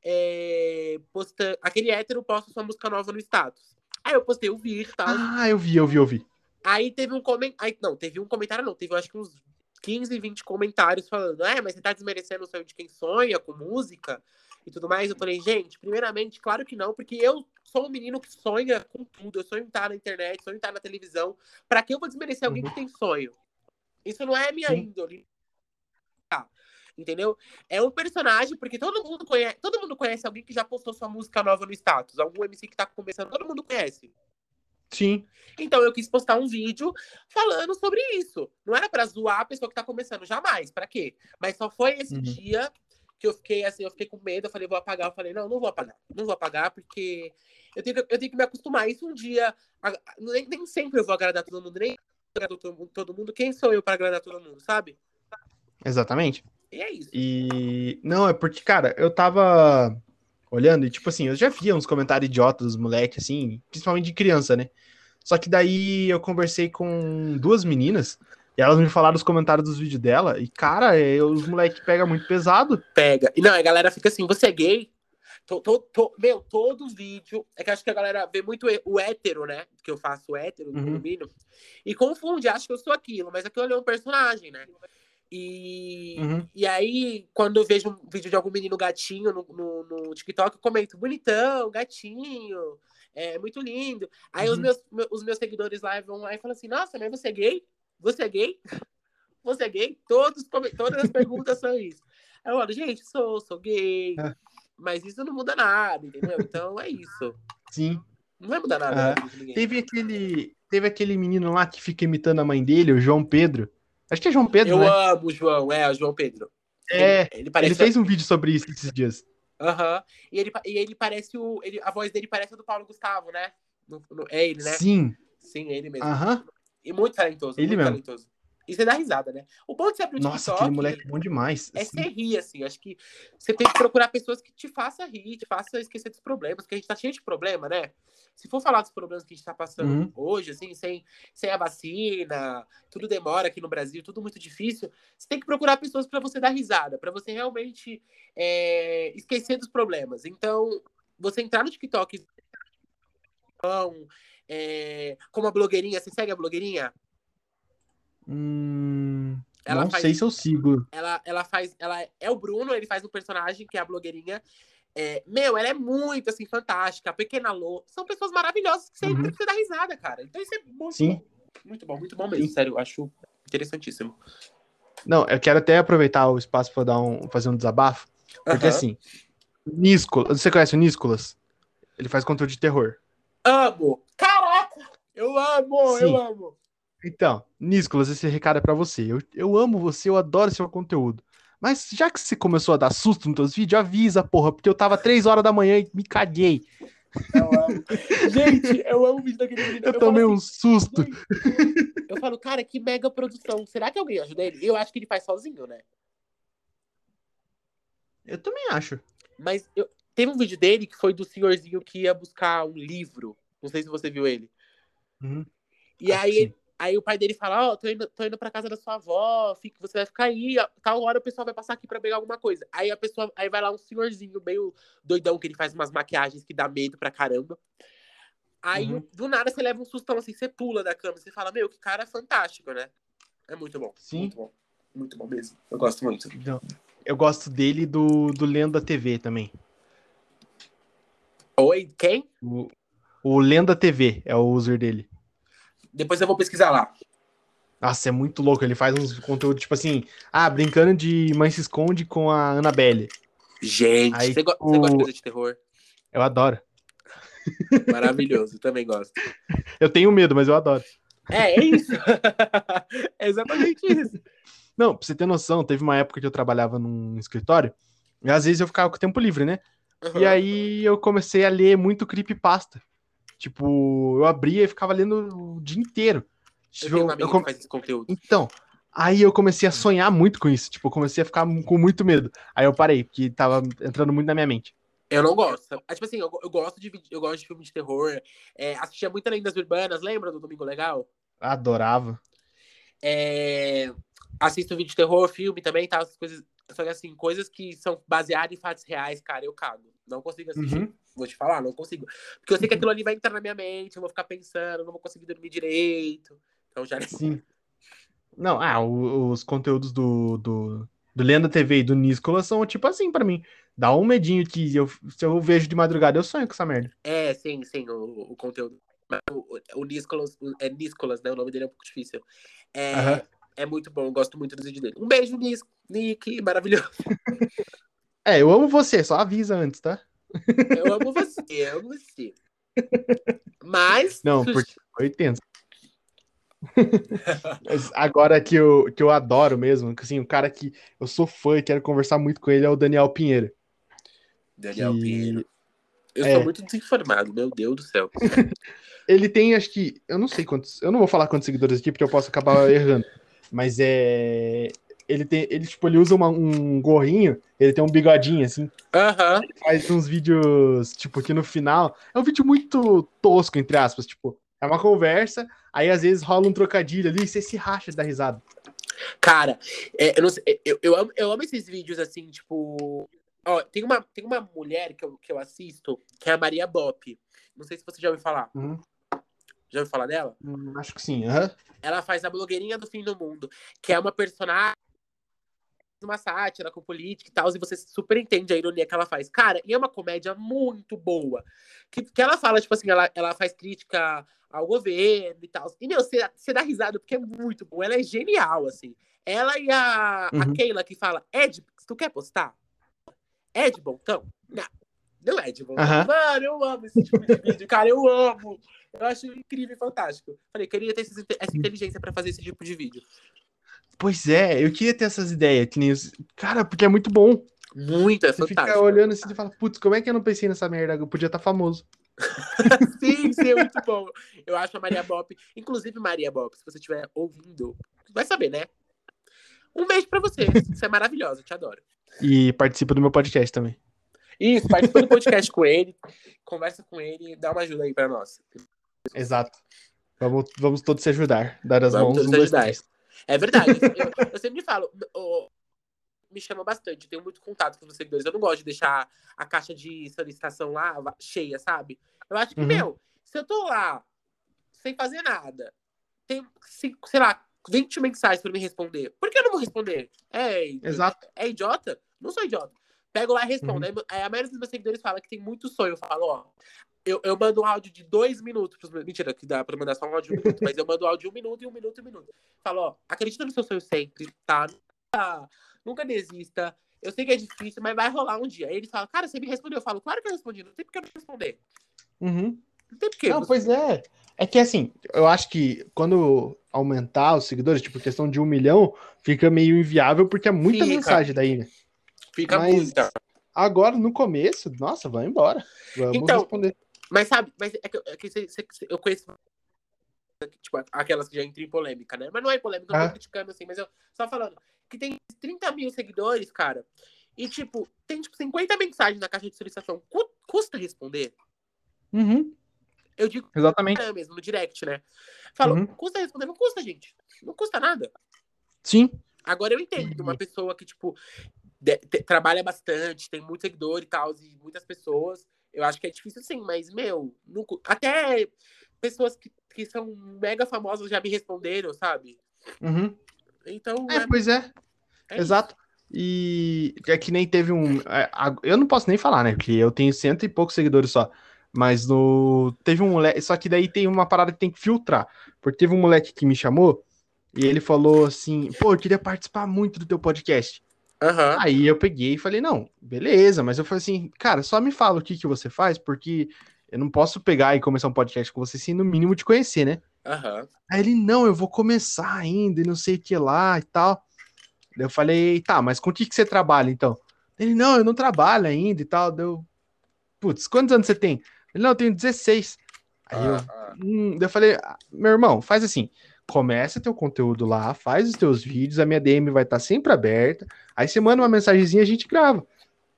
é, posta, aquele hétero posta sua música nova no status. Aí eu postei o e tal. Ah, eu vi, eu vi, eu vi. Aí teve um comentário, não, teve um comentário não, teve acho que uns 15, 20 comentários falando, é, mas você tá desmerecendo o sonho de quem sonha com música? e tudo mais. Eu falei, gente, primeiramente, claro que não, porque eu sou um menino que sonha com tudo. Eu sonho em estar na internet, sonho em estar na televisão. Para que eu vou desmerecer alguém uhum. que tem sonho? Isso não é minha Sim. índole. Entendeu? É um personagem, porque todo mundo conhece, todo mundo conhece alguém que já postou sua música nova no status. Algum MC que tá começando, todo mundo conhece. Sim. Então eu quis postar um vídeo falando sobre isso. Não era para zoar a pessoa que tá começando, jamais. Para quê? Mas só foi esse uhum. dia que eu fiquei assim, eu fiquei com medo, eu falei, vou apagar. Eu falei, não, não vou apagar, não vou apagar, porque eu tenho, eu tenho que me acostumar. Isso um dia, nem, nem sempre eu vou agradar todo mundo, nem agradar todo mundo. Quem sou eu para agradar todo mundo, sabe? Exatamente. E é isso. E não, é porque, cara, eu tava. olhando, e tipo assim, eu já via uns comentários idiotas dos moleques, assim, principalmente de criança, né? Só que daí eu conversei com duas meninas, e elas me falaram os comentários dos vídeos dela, e cara, é, os moleques pegam muito pesado. Pega. E não, a galera fica assim, você é gay? Tô, tô, tô, meu, todo vídeo. É que acho que a galera vê muito o hétero, né? Que eu faço hétero no Uhum. condomínio. E confunde, acha que eu sou aquilo, mas aquilo é um personagem, né? E, Uhum. e aí, quando eu vejo um vídeo de algum menino gatinho no, no, no TikTok, eu comento, bonitão, gatinho, é muito lindo. Aí os, Uhum. meus, meu- os meus seguidores lá vão lá e falam assim, nossa, mas você é gay? Você é gay? Você é gay? Todos, todas as perguntas são isso. Aí eu falo, gente, sou, sou gay. É. Mas isso não muda nada, entendeu? Então é isso. Sim. Não vai mudar nada. É. Teve aquele, teve aquele menino lá que fica imitando a mãe dele, o João Pedro. Acho que é João Pedro, Eu né? amo o João, é, o João Pedro. É, Ele, ele parece. Ele fez um vídeo sobre isso esses dias. Aham. E, ele, e ele parece o. Ele, a voz dele parece a do Paulo Gustavo, né? No- no- é ele, né? Sim. Sim, ele mesmo. Aham. E muito talentoso. Ele muito mesmo. talentoso. E você dá risada, né? O bom de você abrir o Nossa, TikTok aquele moleque é bom demais. é assim. você rir, assim. Acho que você tem que procurar pessoas que te façam rir, te façam esquecer dos problemas, porque a gente tá cheio de problema, né? Se for falar dos problemas que a gente tá passando Uhum. hoje, assim, sem, sem a vacina, tudo demora aqui no Brasil, tudo muito difícil, você tem que procurar pessoas para você dar risada, para você realmente é, esquecer dos problemas. Então, você entrar no TikTok, é, como a blogueirinha, você segue a blogueirinha? Hum, Ela não faz- sei se eu sigo. ela, ela faz. Ela é o Bruno, ele faz um personagem que é a blogueirinha. É, meu, ela é muito assim, fantástica. A Pequena Lô. São pessoas maravilhosas que você, Uhum. que risada, cara. Então isso é muito Sim. bom. Muito bom, muito bom mesmo. Sim. Sério, eu acho interessantíssimo. Não, eu quero até aproveitar o espaço para dar um, fazer um desabafo. Porque Aham. assim, Níscolas, você conhece o Níscolas? Ele faz conteúdo de terror. Amo! Caraca! Eu amo, Sim. eu amo. Então, Níscolas, esse recado é pra você. Eu, eu amo você, eu adoro seu conteúdo. Mas já que você começou a dar susto nos teus vídeos, avisa, porra, porque eu tava três horas da manhã e me caguei. Eu amo. Gente, eu amo o vídeo daquele menino. Eu, falo tomei assim, um susto. Eu falo, cara, que mega produção. Será que alguém ajuda ele? Eu acho que ele faz sozinho, né? Eu também acho. Mas eu- teve um vídeo dele que foi do senhorzinho que ia buscar um livro. Não sei se você viu ele. Uhum. E Acho aí, que. Aí o pai dele fala: Ó, tô, indo, tô indo pra casa da sua avó, fica, você vai ficar aí, tal hora o pessoal vai passar aqui pra pegar alguma coisa. Aí a pessoa, aí vai lá um senhorzinho meio doidão que ele faz umas maquiagens que dá medo pra caramba. Aí Uhum. do nada você leva um sustão assim, você pula da cama, você fala: Meu, que cara fantástico, né? É muito bom. Sim. Muito bom. Muito bom mesmo. Eu gosto muito. Eu gosto dele e do, do Lenda TV também. Oi, quem? O, o Lenda TV é o user dele. Depois eu vou pesquisar lá. Nossa, é muito louco. Ele faz uns conteúdos, tipo assim, ah, brincando de Mãe se esconde com a Annabelle. Gente, Aí, você, go- tipo, você gosta de coisa de terror? Eu adoro. Maravilhoso, também gosto. Eu tenho medo, mas eu adoro. É, é isso. é exatamente isso. Não, pra você ter noção, teve uma época que eu trabalhava num escritório, e às vezes eu ficava com o tempo livre, né? Uhum. E aí eu comecei a ler muito creepypasta. Tipo, eu abria e ficava lendo o dia inteiro. Eu Tipo, um eu amigo com- que faz esse conteúdo. Então, aí eu comecei a sonhar muito com isso. Tipo, eu comecei a ficar com muito medo. Aí eu parei, porque tava entrando muito na minha mente. Eu não gosto. É, tipo assim, eu, eu gosto de eu gosto de filme de terror. É, assistia muito Lendas Urbanas, lembra do Domingo Legal? Adorava. É, assisto vídeo de terror, filme também, tá? Essas coisas. Só que assim, coisas que são baseadas em fatos reais, cara, eu cago. Não consigo assistir. Uhum. Vou te falar, não consigo. Porque eu sei que aquilo ali vai entrar na minha mente, eu vou ficar pensando, não vou conseguir dormir direito. Então já Sim. Não, ah, os conteúdos do, do, do Lenda TV e do Níscola são tipo assim pra mim. Dá um medinho que eu, se eu vejo de madrugada, eu sonho com essa merda. É, sim, sim, o, o conteúdo. O, o, Nicolas, é Nicolas, né? O nome dele é um pouco difícil. É, Aham. é muito bom, eu gosto muito dos vídeos dele. Um beijo, Nis, Nick, maravilhoso. É, eu amo você, só avisa antes, tá? Eu amo você, eu amo você. Mas. Não, porque foi tenso. Agora que eu, que eu adoro mesmo, assim, o cara que eu sou fã e quero conversar muito com ele é o Daniel Pinheiro. Daniel que- Pinheiro. Eu é. sou muito desinformado, meu Deus do céu. Ele tem, acho que, eu não sei quantos, eu não vou falar quantos seguidores aqui porque eu posso acabar errando, mas é ele tem. Ele, tipo, ele usa uma- um gorrinho, ele tem um bigodinho, assim. Aham. Faz uns vídeos, tipo, que no final. É um vídeo muito tosco, entre aspas. Tipo, é uma conversa, aí às vezes rola um trocadilho ali e você se racha de dar risada. Cara, é, eu, não sei, eu, eu, amo, eu amo esses vídeos assim, tipo. Ó, tem uma, tem uma mulher que eu, que eu assisto, que é a Maria Bop. Não sei se você já ouviu falar. Uhum. Já ouviu falar dela? Hum, acho que sim. aham. Ela faz a blogueirinha do fim do mundo, que é uma personagem uma sátira com política e tal, e você super entende a ironia que ela faz. Cara, e é uma comédia muito boa. Que, que ela fala, tipo assim, ela, ela faz crítica ao governo e tal. E, meu, você, dá risada porque é muito bom. Ela é genial, assim. Ela e a, a Uhum. Keila que fala, Ed, tu quer postar? Ed Bontão? Não. Não é Ed Bontão. Aham. Mano, eu amo esse tipo de vídeo, cara. Eu amo. Eu acho incrível e fantástico. Falei, queria ter essa inteligência pra fazer esse tipo de vídeo. Pois é, eu queria ter essas ideias. Que nem. Cara, porque é muito bom. Muito, é Você fica fantástico. olhando assim e fala, putz, como é que eu não pensei nessa merda? Eu podia estar famoso. Sim, sim, é muito bom. Eu acho a Maria Bop, inclusive Maria Bop, se você estiver ouvindo, vai saber, né? Um beijo pra você. Você é maravilhosa, te adoro. E participa do meu podcast também. Isso, participa do podcast com ele, conversa com ele, dá uma ajuda aí pra nós. Exato. Vamos, vamos todos se ajudar. Dar as Vamos mãos. todos um, dois, ajudar. três. É verdade. Eu, eu sempre falo, ô, me chama bastante, eu tenho muito contato com os seguidores. Eu não gosto de deixar a caixa de solicitação lá cheia, sabe? Eu acho que, Uhum. meu, se eu tô lá sem fazer nada, tem, cinco, sei lá, 20 mensagens pra me responder, por que eu não vou responder? É, Exato. é idiota? Não sou idiota. Pego lá e respondo. Uhum. Aí a maioria dos meus seguidores fala que tem muito sonho. Eu falo, ó, eu, eu mando um áudio de dois minutos pros. Mentira, que dá pra mandar só um áudio de um minuto, mas eu mando um áudio de um minuto e um minuto e um minuto. Falo, ó, acredita no seu sonho sempre, tá? Nunca, nunca desista. Eu sei que é difícil, mas vai rolar um dia. Aí eles falam, cara, você me respondeu. Eu falo, claro que eu respondi, não tem porque eu não responder. Uhum. Não tem porque. Não, você- pois é. É que assim, eu acho que quando aumentar os seguidores, tipo, questão de um milhão, fica meio inviável porque é muita Fica. mensagem daí, né? Fica mas- muita. Agora, no começo, nossa, vai embora. Vamos Então, responder. Mas sabe, mas é que, é que cê- cê- cê- eu conheço tipo, aquelas que já entram em polêmica, né? Mas não é polêmica, eu não Ah. tô criticando assim, mas eu só falando que tem 30 mil seguidores, cara, e tipo, tem tipo 50 mensagens na caixa de solicitação. Cu- custa responder? Uhum, Eu digo exatamente. é mesmo, no direct, né? Falo, Uhum. custa responder? Não custa, gente. Não custa nada. Sim. Agora eu entendo uma pessoa que, tipo, de- te- trabalha bastante, tem muito seguidor e tal, e muitas pessoas. Eu acho que é difícil sim, mas, meu, cu- até pessoas que, que são mega famosas já me responderam, sabe? Uhum. Então, É, é, pois é. é Exato. E é que nem teve um. é, Eu não posso nem falar, né? Porque eu tenho cento e poucos seguidores só. Mas no. Teve um moleque. Só que daí tem uma parada que tem que filtrar. Porque teve um moleque que me chamou e ele falou assim: pô, eu queria participar muito do teu podcast. Aham. Aí eu peguei e falei: não, beleza. Mas eu falei assim: cara, só me fala o que, que você faz, porque eu não posso pegar e começar um podcast com você sem no mínimo te conhecer, né? Aham. Aí ele, não, eu vou começar ainda e não sei o que lá e tal. Daí eu falei, tá, mas com o que, que você trabalha então? Ele, não, eu não trabalho ainda e tal. Deu, putz, quantos anos você tem? Ele, não, eu tenho 16. Aí eu, Ah, ah. hum, eu falei, "Ah, meu irmão, faz assim, começa teu conteúdo lá, faz os teus vídeos, a minha DM vai estar sempre aberta. Aí você manda uma mensagenzinha e a gente grava.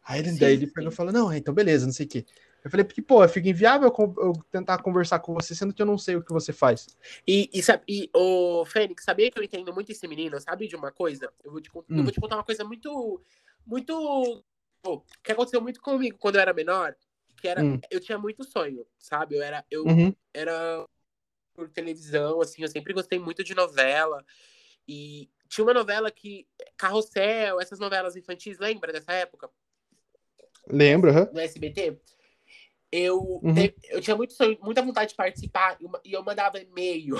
Aí ele, Sim, daí ele pegou e falou, não, então beleza, não sei o quê. Eu falei, porque, pô, fica inviável eu, tentar conversar com você, sendo que eu não sei o que você faz. E, e, e o Fênix, sabia que eu entendo muito esse menino? Sabe de uma coisa? Eu vou te, con- eu Hum. vou te contar uma coisa muito. Muito. pô, que aconteceu muito comigo quando eu era menor. Que era. Hum. Eu tinha muito sonho, sabe? Eu era. Eu Uhum. era por televisão, assim, eu sempre gostei muito de novela. E tinha uma novela que. Carrossel, essas novelas infantis, lembra dessa época? Lembro, aham. no SBT, eu, Uhum. eu tinha muito sonho, muita vontade de participar e eu mandava e-mail.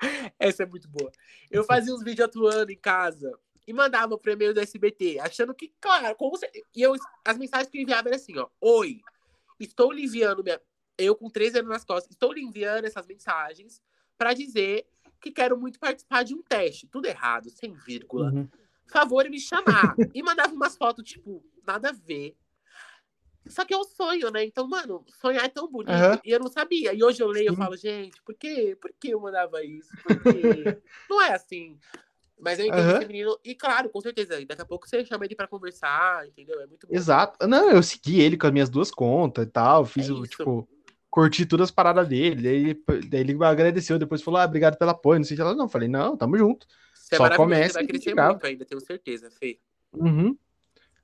Essa é muito boa. Eu fazia uns vídeos atuando em casa e mandava pro e-mail do SBT, achando que, claro, como você. E eu, as mensagens que eu enviava eram assim, ó. Oi, estou lhe enviando minha. Eu com 13 anos nas costas, estou lhe enviando essas mensagens para dizer que quero muito participar de um teste. Tudo errado, sem vírgula Uhum. favor me chamar. e mandava umas fotos, tipo, nada a ver. Só que é um sonho, né? Então, mano, sonhar é tão bonito. Aham. E eu não sabia. E hoje eu leio e falo, gente, por quê? Por que eu mandava isso? Por quê? não é assim. Mas eu entendi uhum. esse menino, e claro, com certeza, daqui a pouco você chama ele pra conversar, entendeu? É muito bom. Exato. Não, eu segui ele com as minhas duas contas e tal, fiz, é o, tipo, curti todas as paradas dele, daí, daí ele agradeceu, depois falou, ah, obrigado pelo apoio, não sei o que lá, não, falei, não, tamo junto. Você é Só é começa vai crescer muito ainda, tenho certeza, Fê. Uhum.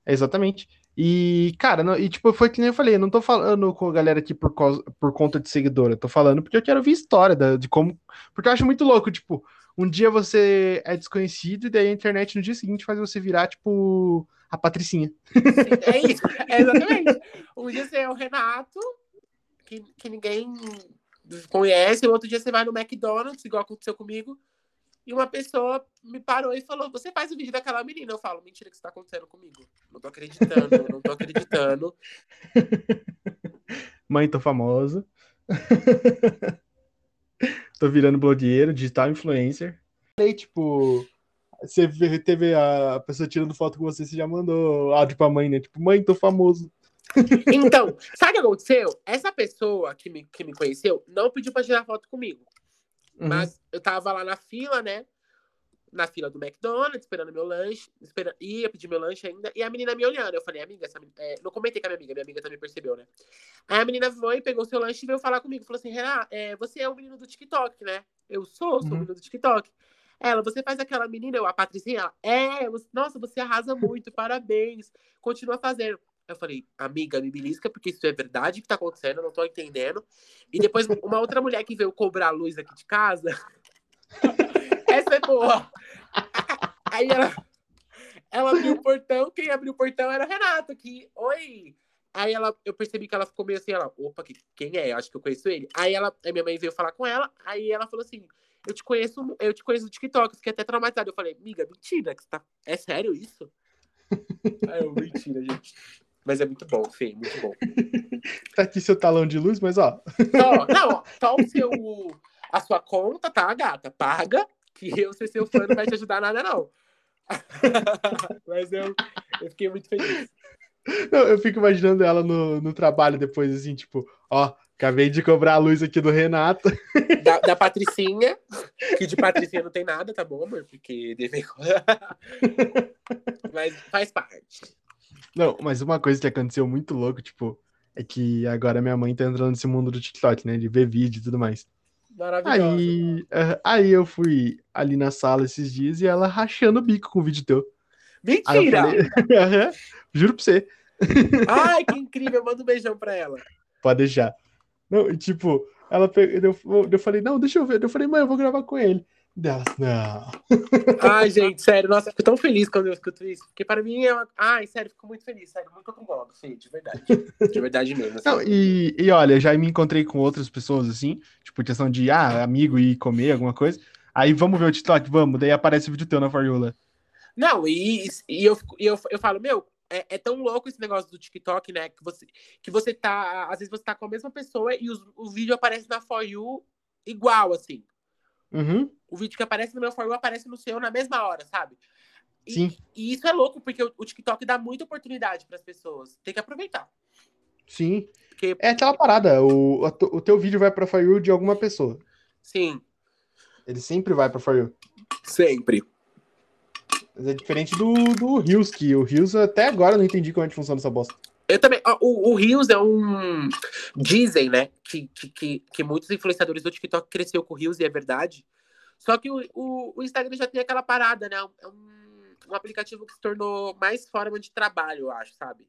Exatamente. E, cara, não, e tipo, foi que nem eu falei, eu não tô falando com a galera aqui por, causa, por conta de seguidora, eu tô falando porque eu quero ver história da, de como. Porque eu acho muito louco, tipo, um dia você é desconhecido e daí a internet no dia seguinte faz você virar, tipo, a Patricinha. é isso, é exatamente. Um dia você é o Renato, que, que ninguém conhece, o outro dia você vai no McDonald's, igual aconteceu comigo, e uma pessoa me parou e falou: Você faz o vídeo daquela menina? Eu falo: Mentira, que isso tá acontecendo comigo. Não tô acreditando, não tô acreditando. Mãe, tô famosa. tô virando blogueiro, digital influencer. E, tipo, você teve a pessoa tirando foto com você, você já mandou áudio pra mãe, né? Tipo, mãe, tô famoso. Então, sabe o que aconteceu? Essa pessoa que me, que me conheceu não pediu pra tirar foto comigo. Uhum. Mas eu tava lá na fila, né? Na fila do McDonald's, esperando meu lanche. Esperando, ia pedir meu lanche ainda. E a menina me olhando. Eu falei, amiga, essa é, não comentei com a minha amiga, minha amiga também percebeu, né? Aí a menina foi, pegou seu lanche e veio falar comigo. Falou assim, Renan, é, você é o menino do TikTok, né? Eu sou, sou uhum. o menino do TikTok. Ela, você faz aquela menina, eu, a Patricinha, ela, é, você, nossa, você arrasa muito, parabéns, continua fazendo. Eu falei, amiga, me belisca, porque isso é verdade que tá acontecendo, eu não tô entendendo. E depois, uma outra mulher que veio cobrar a luz aqui de casa. Essa é boa. Aí ela, ela abriu o portão, quem abriu o portão era a Renata, que, oi. Aí ela, eu percebi que ela ficou meio assim, ela, opa, que, quem é? Eu acho que eu conheço ele. Aí ela, a minha mãe veio falar com ela, aí ela falou assim, eu te conheço, eu te conheço no TikTok, fiquei até traumatizado. Eu falei, amiga, mentira, que você tá... é sério isso? Aí eu, mentira, gente. Mas é muito bom, Fê, muito bom. tá aqui seu talão de luz, mas ó. Não, não, só o seu. A sua conta, tá, gata? Paga, que eu ser seu fã não vai te ajudar nada, não. mas eu, eu fiquei muito feliz. Não, eu fico imaginando ela no, no trabalho depois, assim, tipo, ó, acabei de cobrar a luz aqui do Renato. Da, da Patricinha, que de Patricinha não tem nada, tá bom, amor? Porque deve. Mas faz parte. Não, mas uma coisa que aconteceu muito louco, tipo, é que agora minha mãe tá entrando nesse mundo do TikTok, né? De ver vídeo e tudo mais. Maravilhoso. Aí, uh, aí eu fui ali na sala esses dias e ela rachando o bico com o vídeo teu. Mentira! Falei, Juro pra você. Ai, que incrível! Manda um beijão pra ela. Pode deixar. Não, tipo, ela pegou, eu, eu falei, não, deixa eu ver. Eu falei, mãe, eu vou gravar com ele. Deus, não. Ai, gente, sério, nossa, fico tão feliz quando eu escuto isso. Porque para mim é uma. Ai, sério, fico muito feliz, sério, muito concordo, Fê, de verdade. De verdade mesmo. Assim. Não, e, e olha, já me encontrei com outras pessoas assim, tipo, questão de, ah, amigo e comer alguma coisa. Aí vamos ver o TikTok, vamos, daí aparece o vídeo teu na Fariola. Não, e, e, eu, e eu, eu falo, meu, é, é, tão louco esse negócio do TikTok, né? Que você, que você tá. Às vezes você tá com a mesma pessoa e os, o vídeo aparece na For You igual, assim. Uhum. O vídeo que aparece no meu For You aparece no seu na mesma hora, sabe? E, Sim. E isso é louco, porque o, o TikTok dá muita oportunidade para as pessoas. Tem que aproveitar. Sim. Porque... É aquela parada, o, o teu vídeo vai pra For You de alguma pessoa. Sim. Ele sempre vai pra For You. Sempre. Mas é diferente do, do Rios, que o Rios até agora eu não entendi como é que funciona essa bosta. Eu também. O, o Rios é um. Dizem, né? Que, que, que, muitos influenciadores do TikTok cresceu com o Rios e é verdade. Só que o, o, o Instagram já tem aquela parada, né? É um, um aplicativo que se tornou mais forma de trabalho, eu acho, sabe?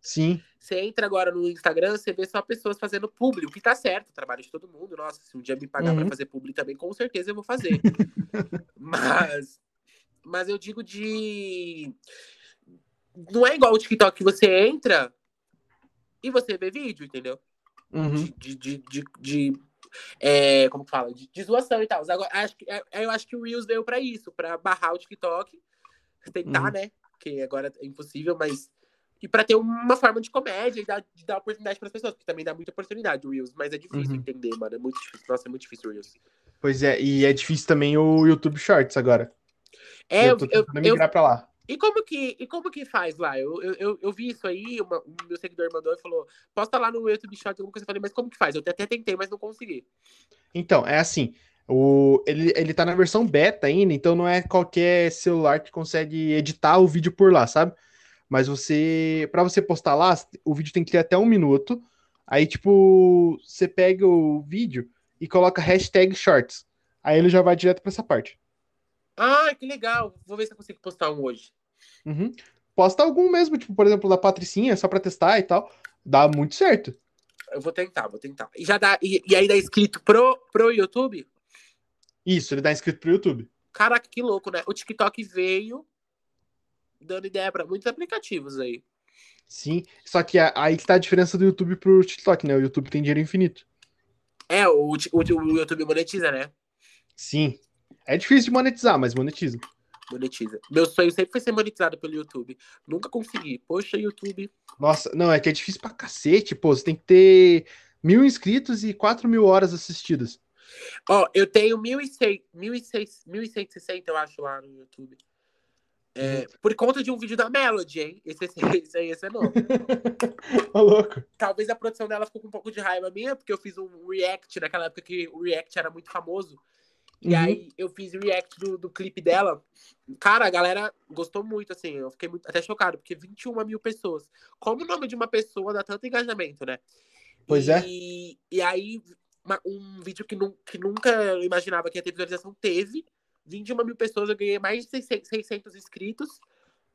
Sim. Você entra agora no Instagram, você vê só pessoas fazendo público, que tá certo, trabalho de todo mundo. Nossa, se um dia me pagar uhum. pra fazer público também, com certeza eu vou fazer. mas, mas eu digo de não é igual o TikTok que você entra e você vê vídeo, entendeu? Uhum. De, de, de, de é, como que fala? De, de zoação e tal. Agora, acho que, é, eu acho que o Reels veio pra isso, pra barrar o TikTok. Tentar, uhum. né? Que agora é impossível, mas. E pra ter uma forma de comédia e dar, de dar oportunidade pras pessoas, porque também dá muita oportunidade o Reels, mas é difícil uhum. entender, mano. É muito difícil. Nossa, é muito difícil o Reels. Pois é, e é difícil também o YouTube Shorts agora. É, eu tô tentando eu, migrar eu, pra lá. E como que, e como que faz lá? Eu, eu, eu vi isso aí, uma, um meu seguidor mandou e falou: posta lá no YouTube Short alguma coisa. Eu falei, mas como que faz? Eu até tentei, mas não consegui. Então, é assim. O, ele, ele tá na versão beta ainda, então não é qualquer celular que consegue editar o vídeo por lá, sabe? Mas você, para você postar lá, o vídeo tem que ter até um minuto. Aí, tipo, você pega o vídeo e coloca hashtag shorts. Aí ele já vai direto para essa parte. Ah, que legal. Vou ver se eu consigo postar um hoje. Uhum. Posta algum mesmo, tipo, por exemplo, da Patricinha, só pra testar e tal. Dá muito certo. Eu vou tentar, vou tentar. E já dá. E, e aí dá inscrito pro, pro YouTube? Isso, ele dá inscrito pro YouTube. Caraca, que louco, né? O TikTok veio dando ideia para muitos aplicativos aí. Sim, só que aí que tá a diferença do YouTube pro TikTok, né? O YouTube tem dinheiro infinito. É, o, o, o YouTube monetiza, né? Sim. É difícil de monetizar, mas monetiza. Monetiza. Meu sonho sempre foi ser monetizado pelo YouTube. Nunca consegui. Poxa, YouTube. Nossa, não, é que é difícil pra cacete, pô. Você tem que ter mil inscritos e quatro mil horas assistidas. Ó, eu tenho 1.160, eu acho, lá no YouTube. É, uhum. por conta de um vídeo da Melody, hein? Esse, esse, esse aí, esse é novo. Ô, louco. Talvez a produção dela ficou com um pouco de raiva minha, porque eu fiz um react naquela época que o react era muito famoso. E uhum. aí eu fiz o react do, do clipe dela. Cara, a galera gostou muito, assim. Eu fiquei muito, até chocado, porque 21 mil pessoas. Como o nome de uma pessoa dá tanto engajamento, né? Pois e, é. E aí uma, um vídeo que, nu, que nunca eu imaginava que ia ter visualização, teve. 21 mil pessoas, eu ganhei mais de 600, 600 inscritos.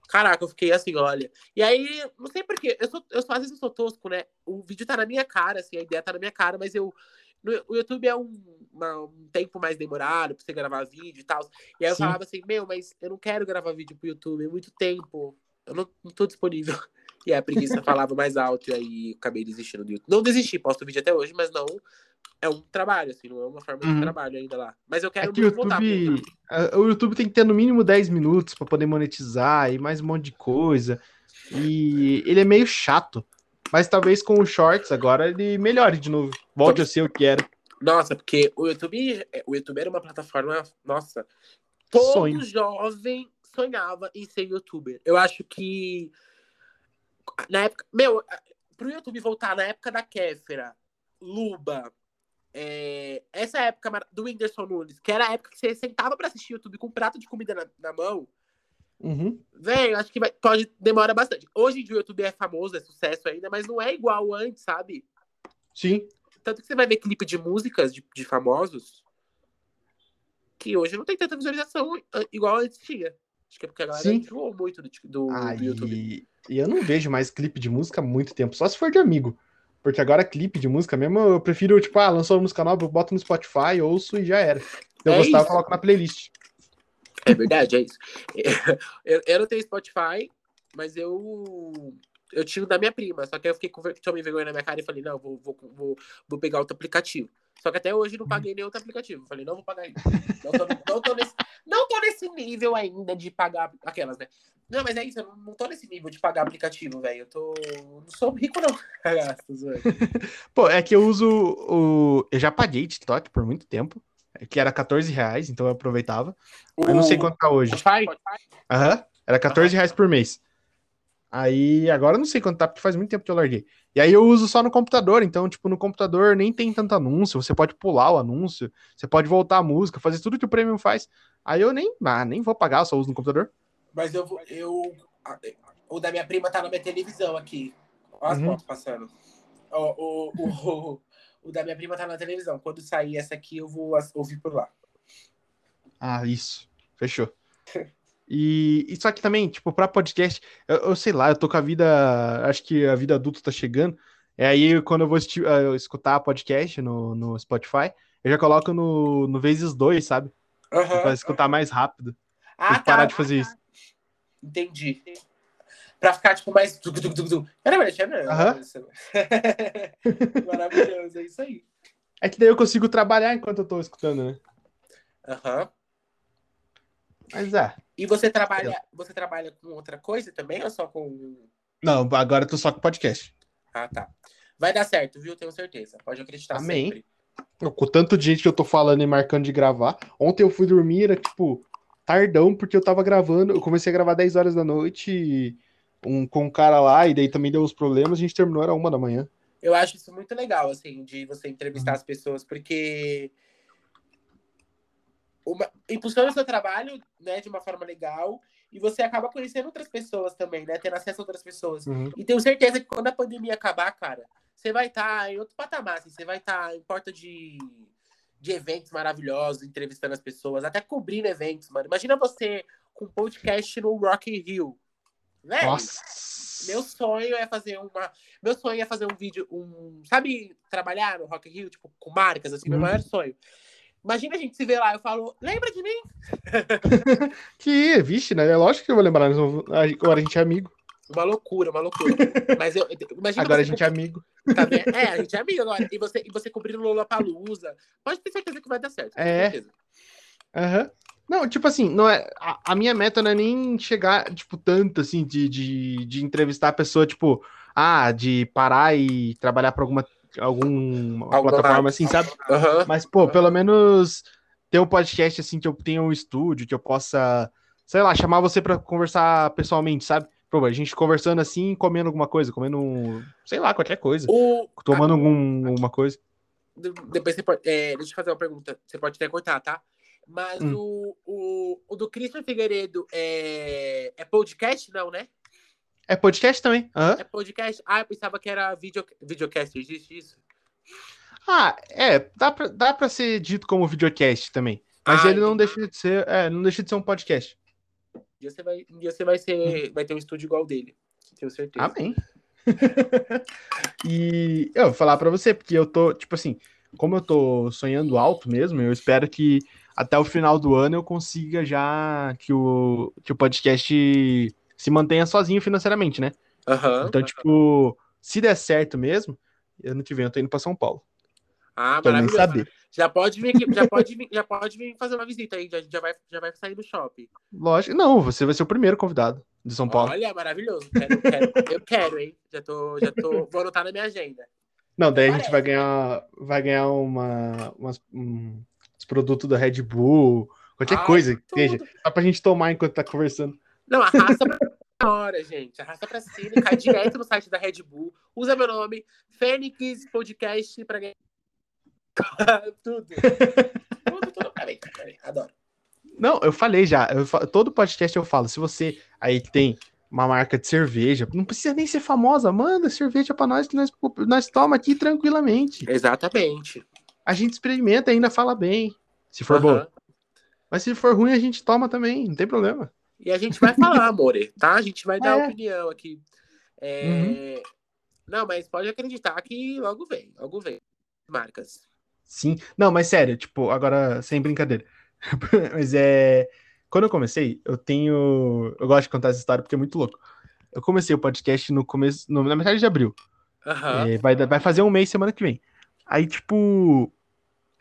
Caraca, eu fiquei assim, olha. E aí, não sei porquê, eu, sou, eu sou, às vezes eu sou tosco, né? O vídeo tá na minha cara, assim, a ideia tá na minha cara, mas eu. No, o YouTube é um, uma, um tempo mais demorado pra você gravar vídeo e tal. E aí eu Sim. falava assim, meu, mas eu não quero gravar vídeo pro YouTube, é muito tempo. Eu não, não tô disponível. E aí a preguiça falava mais alto, e aí acabei desistindo do YouTube. Não desisti, posto vídeo até hoje, mas não é um trabalho, assim, não é uma forma uhum. de trabalho ainda lá. Mas eu quero é que muito YouTube, voltar. O YouTube tem que ter no mínimo 10 minutos para poder monetizar e mais um monte de coisa. E ele é meio chato. Mas talvez com os shorts agora ele melhore de novo. Volte a ser o que era. Nossa, porque o YouTube, o YouTube era uma plataforma, nossa, todo Sonho. jovem sonhava em ser youtuber. Eu acho que na época, meu, pro YouTube voltar na época da Kéfera, Luba, é, essa época do Whindersson Nunes, que era a época que você sentava para assistir YouTube com um prato de comida na, na mão, uhum. velho, acho que vai, pode demorar bastante. Hoje em dia o YouTube é famoso, é sucesso ainda, mas não é igual antes, sabe? Sim. Tanto que você vai ver clipe de músicas de, de famosos que hoje não tem tanta visualização igual antes tinha. Acho que é porque a galera Sim. enjoou muito do, do, do YouTube. E eu não vejo mais clipe de música há muito tempo, só se for de amigo. Porque agora clipe de música mesmo, eu prefiro, tipo, ah, lançou uma música nova, eu boto no Spotify, ouço e já era. eu é gostar, eu coloco na playlist. É verdade, é isso. Eu, eu não tenho Spotify, mas eu eu tinha da minha prima, só que eu fiquei com tomei vergonha na minha cara e falei, não, vou, vou, vou, vou pegar outro aplicativo. Só que até hoje não paguei nenhum outro aplicativo. Falei, não vou pagar ainda. Não tô, não, tô nesse, não tô nesse nível ainda de pagar aquelas, né? Não, mas é isso, eu não tô nesse nível de pagar aplicativo, velho. Eu tô. Não sou rico, não. Pô, é que eu uso o. Eu já paguei TikTok por muito tempo. Que era 14 reais, então eu aproveitava. O... Eu não sei quanto tá hoje. Aham. Uhum. Era 14 reais por mês. Aí agora eu não sei quanto tá, porque faz muito tempo que eu larguei. E aí eu uso só no computador, então, tipo, no computador nem tem tanto anúncio, você pode pular o anúncio, você pode voltar a música, fazer tudo que o Premium faz. Aí eu nem, ah, nem vou pagar, só uso no computador. Mas eu, eu o da minha prima tá na minha televisão aqui. Olha as uhum. fotos passando. O, o, o, o, da minha prima tá na televisão. Quando sair essa aqui, eu vou ouvir por lá. Ah, isso. Fechou. E, e só que também, tipo, pra podcast, eu, eu, sei lá, eu tô com a vida. Acho que a vida adulta tá chegando. É aí quando eu vou uh, escutar podcast no, no Spotify, eu já coloco no, no vezes dois, sabe? Uhum, pra escutar uhum. mais rápido. Ah, tá, parar de fazer isso. Entendi. Pra ficar, tipo, mais. Maravilhoso, Maravilhoso, é isso aí. É que daí eu consigo trabalhar enquanto eu tô escutando, né? Aham. Uhum. Mas é. E você trabalha, você trabalha com outra coisa também ou só com. Não, agora eu tô só com podcast. Ah, tá. Vai dar certo, viu? Tenho certeza. Pode acreditar Amém. sempre. Com tanto de gente que eu tô falando e marcando de gravar. Ontem eu fui dormir, era tipo, tardão, porque eu tava gravando. Eu comecei a gravar 10 horas da noite um, com um cara lá, e daí também deu uns problemas, a gente terminou, era uma da manhã. Eu acho isso muito legal, assim, de você entrevistar uhum. as pessoas, porque uma, impulsiona o seu trabalho, né, de uma forma legal, e você acaba conhecendo outras pessoas também, né, tendo acesso a outras pessoas. Uhum. E tenho certeza que quando a pandemia acabar, cara, você vai estar em outro patamar, assim, você vai estar em porta de, de eventos maravilhosos, entrevistando as pessoas, até cobrindo eventos, mano. Imagina você com um podcast no Rock in Rio. Velho, Nossa. meu sonho é fazer uma. Meu sonho é fazer um vídeo, um. Sabe, trabalhar no Rock Rio, tipo, com marcas, assim, meu Uhum. maior sonho. Imagina a gente se ver lá, eu falo, lembra de mim? Que, vixe, né? É lógico que eu vou lembrar. Agora a gente é amigo. Uma loucura, uma loucura. Mas eu. Imagina Agora a gente é amigo. Tá vendo? É, a gente é amigo agora. E você, e você cobrindo Lula Palusa. Pode ter certeza que vai dar certo. É. certeza. Aham. Não, tipo assim, não é, a, a minha meta não é nem chegar, tipo, tanto assim, de, de, de entrevistar a pessoa, tipo, ah, de parar e trabalhar para alguma, alguma Alguma plataforma assim, sabe? Aham. Mas, pô, pelo menos ter um podcast assim que eu tenha um estúdio, que eu possa, sei lá, chamar você pra conversar pessoalmente, sabe? Pô, a gente conversando assim, comendo alguma coisa, comendo, um, sei lá, qualquer coisa, O, tomando algum, alguma coisa. de- Depois você pode. é, deixa eu fazer uma pergunta. Você pode até cortar, tá? Mas Hum. o, o, o do Christian Figueiredo é, é podcast, não, né? É podcast também. É podcast? Ah, eu pensava que era video, videocast. Existe isso? Ah, é, dá pra, dá pra ser dito como videocast também. Mas Ah, ele não deixa de ser, é, não deixa de ser um podcast. Um dia você vai, um dia você vai, ser, vai ter um estúdio igual dele. Tenho certeza. Amém. e eu vou falar pra você, porque eu tô, tipo assim, como eu tô sonhando alto mesmo, eu espero que até o final do ano eu consiga já que o, que o podcast se mantenha sozinho financeiramente, né? Aham. Então, tipo, se der certo mesmo, ano que vem eu tô indo pra São Paulo. Ah, nem maravilhoso. saber. Já pode vir aqui, já pode vir, já pode vir fazer uma visita aí, já, já, vai, já vai sair do shopping. Lógico, não, você vai ser o primeiro convidado de São Paulo. Olha, maravilhoso. Quero, quero, eu quero, hein? Já tô, já tô, vou anotar na minha agenda. Não, daí a gente Parece. vai ganhar, vai ganhar uma, umas, um, os produtos da Red Bull, qualquer Ai, coisa que seja, só pra gente tomar enquanto tá conversando. Não, arrasta pra hora, gente. Arrasta pra cima e cai direto no site da Red Bull. Usa meu nome, Fênix Podcast, pra ganhar. tudo. Tudo, tudo. Peraí, peraí. Adoro. Não, eu falei já, eu todo podcast eu falo, se você aí tem uma marca de cerveja, não precisa nem ser famosa, manda cerveja pra nós que nós, nós toma aqui tranquilamente. Exatamente. A gente experimenta e ainda fala bem, se for boa. Aham. Mas se for ruim, a gente toma também, não tem problema. E a gente vai falar, amore, tá? A gente vai dar É. opinião aqui. É, Uhum. Não, mas pode acreditar que logo vem, logo vem. Marcas. Sim. Não, mas sério, tipo, agora sem brincadeira. mas é. Quando eu comecei, eu tenho. Eu gosto de contar essa história porque é muito louco. Eu comecei o podcast no começo. no- na metade de abril. Aham. É, vai, vai fazer um mês semana que vem. Aí, tipo.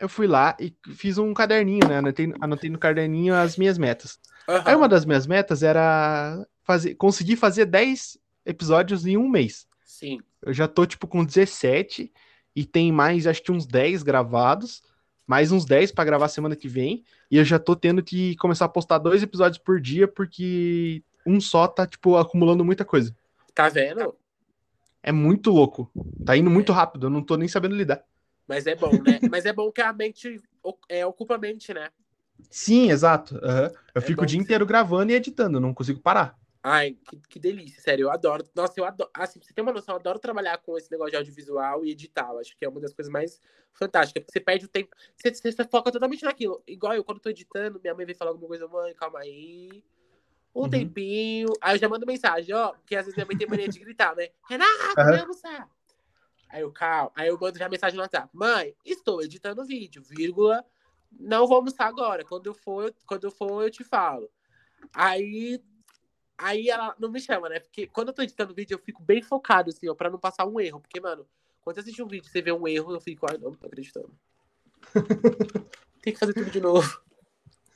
Eu fui lá e fiz um caderninho, né? Anotei, anotei no caderninho as minhas metas. aham. Aí uma das minhas metas era fazer, conseguir fazer 10 episódios em um mês. Sim. Eu já tô, tipo, com 17 e tem mais, acho que uns 10 gravados, mais uns 10 pra gravar semana que vem, e eu já tô tendo que começar a postar dois episódios por dia, porque um só tá, tipo, acumulando muita coisa. Tá vendo? É muito louco. Tá indo muito rápido, eu não tô nem sabendo lidar. Mas é bom, né? Mas é bom que a mente é, ocupa a mente, né? Sim, exato. aham. Eu É fico o dia inteiro gravando e editando, eu não consigo parar. Ai, que, que delícia, sério, eu adoro. Nossa, eu adoro. Assim, pra você tem uma noção, eu adoro trabalhar com esse negócio de audiovisual e editar. Eu acho que é uma das coisas mais fantásticas. Porque você perde o tempo. Você, você, você foca totalmente naquilo. Igual eu, quando tô editando, minha mãe vem falar alguma coisa, mãe, calma aí. Um Uhum. tempinho. Aí eu já mando mensagem, ó. Porque às vezes minha mãe tem mania de gritar, né? Renato, Aham. vem almoçar. Aí eu, calma. Aí eu mando já mensagem no WhatsApp. Mãe, estou editando vídeo, vírgula. Não vou almoçar agora. Quando eu for, eu- quando eu for, eu te falo. Aí Aí ela não me chama, né? Porque quando eu tô editando vídeo, eu fico bem focado, assim, ó, pra não passar um erro. Porque, mano, quando você assiste um vídeo e você vê um erro, eu fico, ai, não, não tô acreditando. Tem que fazer tudo de novo.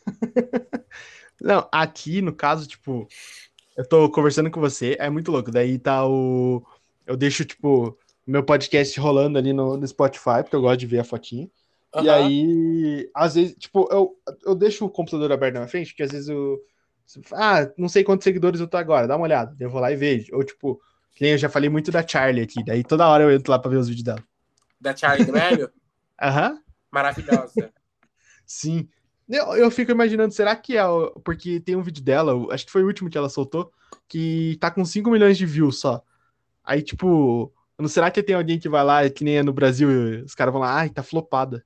Não, aqui, no caso, tipo, eu tô conversando com você, é muito louco. Daí tá o. Eu deixo, tipo, meu podcast rolando ali no, no Spotify, porque eu gosto de ver a fotinha. E Aham. aí, às vezes, tipo, eu, eu deixo o computador aberto na minha frente, porque às vezes eu. Ah, não sei quantos seguidores eu tô agora, dá uma olhada. Eu vou lá e vejo. Ou, tipo, eu já falei muito da Charlie aqui, daí toda hora eu entro lá pra ver os vídeos dela. Da Charlie do Velho? Aham, Maravilhosa. sim. Eu, eu fico imaginando, será que é. Porque tem um vídeo dela, acho que foi o último que ela soltou, que tá com 5 milhões de views só. Aí, tipo, não será que tem alguém que vai lá, que nem é no Brasil, os caras vão lá, ai, tá flopada.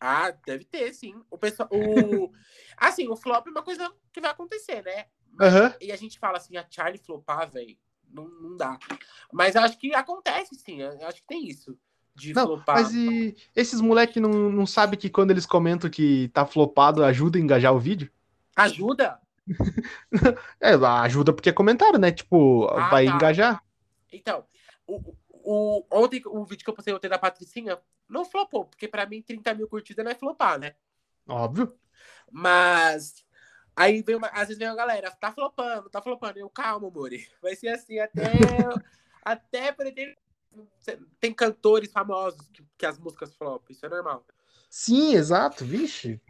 Ah, deve ter, sim. O pessoal. O... assim, o flop é uma coisa que vai acontecer, né? Uhum. E a gente fala assim, a Charlie flopar, velho, não, não dá. Mas acho que acontece, sim. Acho que tem isso de não, flopar. Mas e esses moleques não, não sabem que quando eles comentam que tá flopado, ajuda a engajar o vídeo? Ajuda? é, ajuda porque é comentário, né? Tipo, ah, vai tá. engajar. Então, o, o, ontem o vídeo que eu postei ontem da Patricinha não flopou, porque para mim 30 mil curtidas não é flopar, né? Óbvio. Mas aí vem uma, às vezes vem a galera, tá flopando, tá flopando. Eu, calma, Mori. Vai ser assim até. até pretender tem cantores famosos que, que as músicas flopam, isso é normal. Sim, exato, vixe.